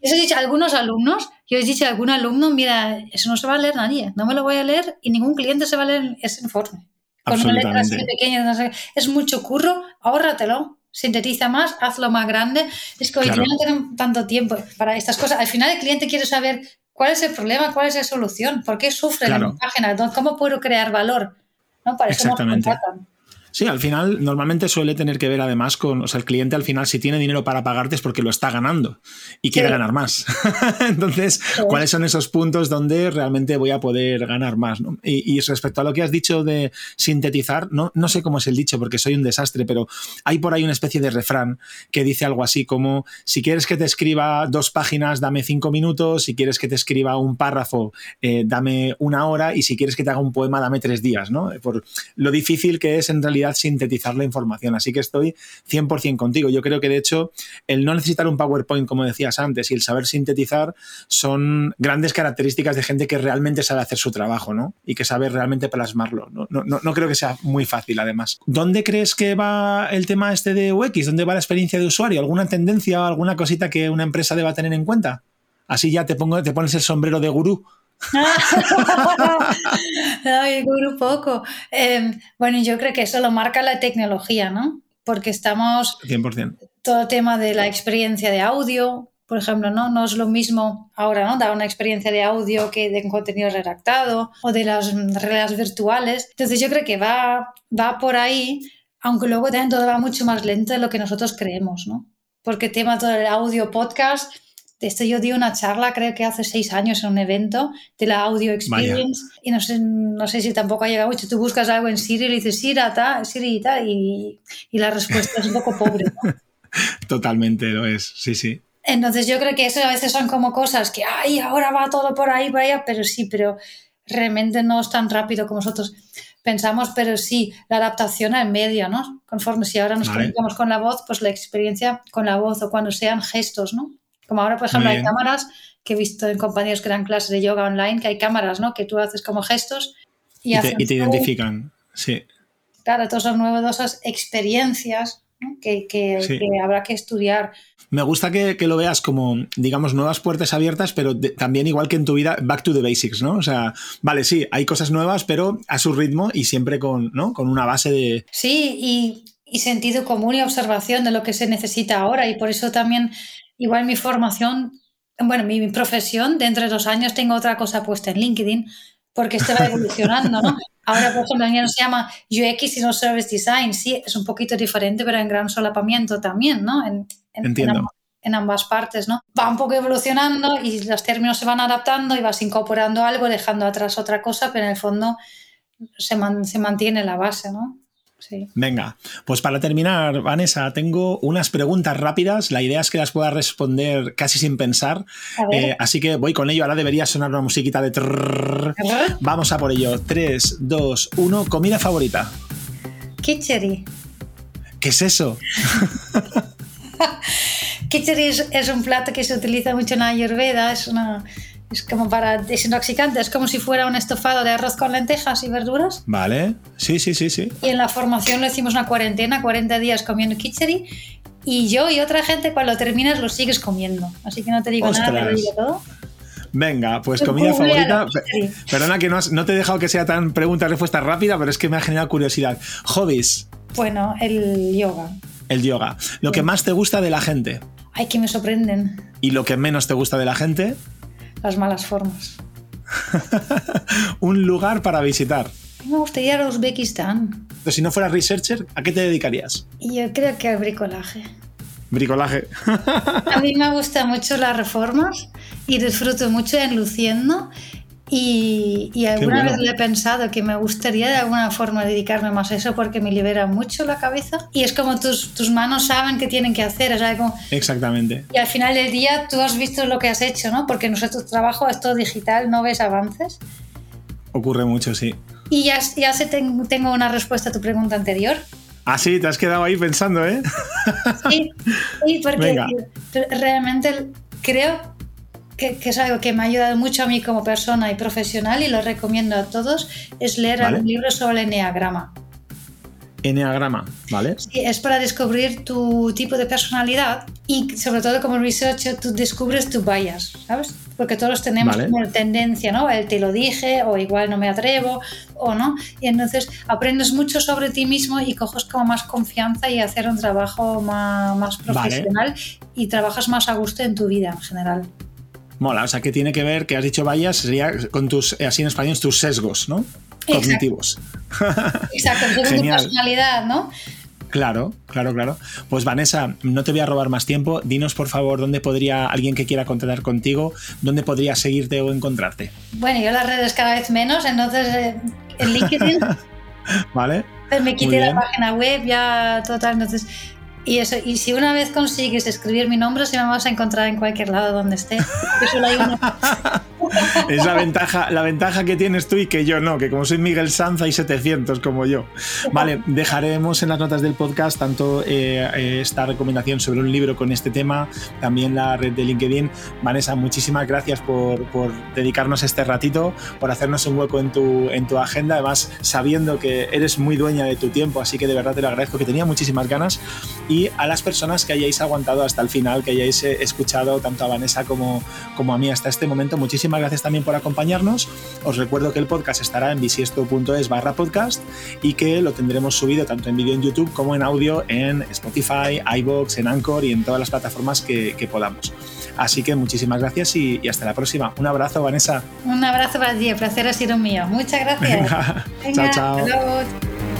Eso, he dicho a algunos alumnos, yo he dicho a algún alumno, mira, eso no se va a leer nadie, no me lo voy a leer y ningún cliente se va a leer ese informe. Con una letra así pequeña, es mucho curro, ahórratelo, sintetiza más, hazlo más grande. Es que hoy no tenemos tanto tiempo para estas cosas. Al final el cliente quiere saber ¿Cuál es el problema? ¿Cuál es la solución? ¿Por qué sufre la página? ¿Cómo puedo crear valor? ¿No? Para eso Exactamente. Sí, al final normalmente suele tener que ver además con, o sea, el cliente al final si tiene dinero para pagarte es porque lo está ganando y quiere ganar más. Entonces, ¿cuáles son esos puntos donde realmente voy a poder ganar más? Y, respecto a lo que has dicho de sintetizar, no, no sé cómo es el dicho porque soy un desastre, pero hay por ahí una especie de refrán que dice algo así como, si quieres que te escriba dos páginas, dame cinco minutos, si quieres que te escriba un párrafo, eh, dame una hora y si quieres que te haga un poema, dame tres días, ¿no? Por lo difícil que es en realidad sintetizar la información. Así que estoy 100% contigo. Yo creo que de hecho el no necesitar un PowerPoint, como decías antes, y el saber sintetizar son grandes características de gente que realmente sabe hacer su trabajo, ¿no? Y que sabe realmente plasmarlo. No, no, no creo que sea muy fácil, además. ¿Dónde crees que va el tema este de UX? ¿Dónde va la experiencia de usuario? ¿Alguna tendencia o alguna cosita que una empresa deba tener en cuenta? Así ya te, pongo, te pones el sombrero de gurú. Ay, gurú poco. Em, bueno, yo creo que eso lo marca la tecnología, ¿no? Porque estamos... 100%. Todo el tema de la experiencia de audio, por ejemplo, ¿no? No es lo mismo ahora, ¿no? Dar una experiencia de audio que de contenido redactado o de las redes virtuales. Entonces yo creo que va, va por ahí, aunque luego también todo va mucho más lento de lo que nosotros creemos, ¿no? Porque el tema todo el audio podcast esto yo di una charla, creo que hace seis años en un evento de la Audio Experience y no sé, no sé si tampoco ha llegado mucho. Tú buscas algo en Siri y le dices Siri, ta, Siri y tal y, y, la respuesta es un poco pobre. Totalmente lo es, sí, sí. Entonces yo creo que eso a veces son como cosas que, ay, ahora va todo por ahí, allá, pero sí, pero realmente no es tan rápido como nosotros pensamos, pero sí, la adaptación al medio, ¿no? Conforme si ahora nos comunicamos con la voz, pues la experiencia con la voz o cuando sean gestos, ¿no? Como ahora, por ejemplo, hay cámaras que he visto en compañeros que dan clases de yoga online, que hay cámaras, ¿no? Que tú haces como gestos y, te, identifican, sí. Claro, todas son novedosas experiencias que, que, habrá que estudiar. Me gusta que, lo veas como, digamos, nuevas puertas abiertas, pero también igual que en tu vida, back to the basics, ¿no? O sea, vale, sí, hay cosas nuevas, pero a su ritmo y siempre con, ¿no? con una base de... Sí, y, y sentido común y observación de lo que se necesita ahora. Y por eso también Igual mi formación, bueno, mi, profesión, dentro de dos años tengo otra cosa puesta en LinkedIn porque esto va evolucionando, ¿no? Ahora, por ejemplo, ya no se llama UX sino Service Design. Sí, es un poquito diferente, pero en gran solapamiento también, ¿no? En, Entiendo. En, ambas partes, ¿no? Va un poco evolucionando y los términos se van adaptando y vas incorporando algo, dejando atrás otra cosa, pero en el fondo se, se mantiene la base, ¿no? Venga, pues para terminar, Vanessa, tengo unas preguntas rápidas. La idea es que las puedas responder casi sin pensar. Eh, así que voy con ello. Ahora debería sonar una musiquita de... Vamos a por ello. 3, 2, 1. Comida favorita. Kicheri. ¿Qué es eso? Kicheri es, un plato que se utiliza mucho en Ayurveda. Es una es como para desintoxicante, es como si fuera un estofado de arroz con lentejas y verduras. Vale, sí, sí, sí, sí. Y en la formación le hicimos una cuarentena, 40 días comiendo kicheri. Y yo y otra gente cuando terminas lo sigues comiendo. Así que no te digo nada, te digo todo. Venga, pues comida favorita. Perdona que no, no, te he dejado que sea tan pregunta-respuesta rápida, pero es que me ha generado curiosidad. Hobbies. Bueno, el yoga. El yoga. Lo que más te gusta de la gente. Ay, que me sorprenden. ¿Y lo que menos te gusta de la gente? Las malas formas. un lugar para visitar. Me gustaría ir a Uzbekistán. Pero si no fueras researcher, ¿a qué te dedicarías? Yo creo que al bricolaje. Bricolaje. a mí me gustan mucho las reformas y disfruto mucho enluciendo y, alguna vez le he pensado que me gustaría de alguna forma dedicarme más a eso porque me libera mucho la cabeza. Y es como tus, tus manos saben qué tienen que hacer. Es algo... Exactamente. Y al final del día tú has visto lo que has hecho, ¿no? Porque nuestro trabajo es todo digital, no ves avances. Ocurre mucho, sí. Y ya, ya sé, tengo una respuesta a tu pregunta anterior. Ah, sí, te has quedado ahí pensando, ¿eh? Sí, sí porque realmente creo que, es algo que me ha ayudado mucho a mí como persona y profesional y lo recomiendo a todos, es leer un libro sobre el enneagrama. Enneagrama, ¿vale? Sí, es para descubrir tu tipo de personalidad y sobre todo como researcher tú descubres tu bias, ¿sabes? Porque todos tenemos una tendencia, ¿no? El te lo dije o igual no me atrevo o no. Y entonces aprendes mucho sobre ti mismo y coges como más confianza y hacer un trabajo más, más profesional y trabajas más a gusto en tu vida en general. Mola, o sea, que tiene que ver, que has dicho vayas, sería con tus, así en español, tus sesgos, ¿no? Cognitivos. Exacto, tu personalidad, ¿no? Claro, claro, claro. Pues Vanessa, no te voy a robar más tiempo. Dinos, por favor, dónde podría alguien que quiera contratar contigo, dónde podría seguirte o encontrarte. Bueno, yo las redes cada vez menos, entonces eh, en LinkedIn. vale. Me quité la página web ya total, entonces y, eso, y si una vez consigues escribir mi nombre, se me vas a encontrar en cualquier lado donde esté. es la ventaja, la ventaja que tienes tú y que yo no, que como soy Miguel Sanz hay 700 como yo. Vale, dejaremos en las notas del podcast tanto eh, eh, esta recomendación sobre un libro con este tema, también la red de LinkedIn. Vanessa, muchísimas gracias por, por dedicarnos este ratito, por hacernos un hueco en tu, en tu agenda, además sabiendo que eres muy dueña de tu tiempo, así que de verdad te lo agradezco, que tenía muchísimas ganas. Y a las personas que hayáis aguantado hasta el final, que hayáis eh, escuchado tanto a Vanessa como, como a mí hasta este momento, muchísimas gracias también por acompañarnos. Os recuerdo que el podcast estará en bisiesto.es barra podcast y que lo tendremos subido tanto en vídeo en YouTube como en audio en Spotify, iBox, en Anchor y en todas las plataformas que, podamos. Así que muchísimas gracias y, hasta la próxima. Un abrazo, Vanessa. Un abrazo para ti, el placer ha sido mío. Muchas gracias. chao, chao.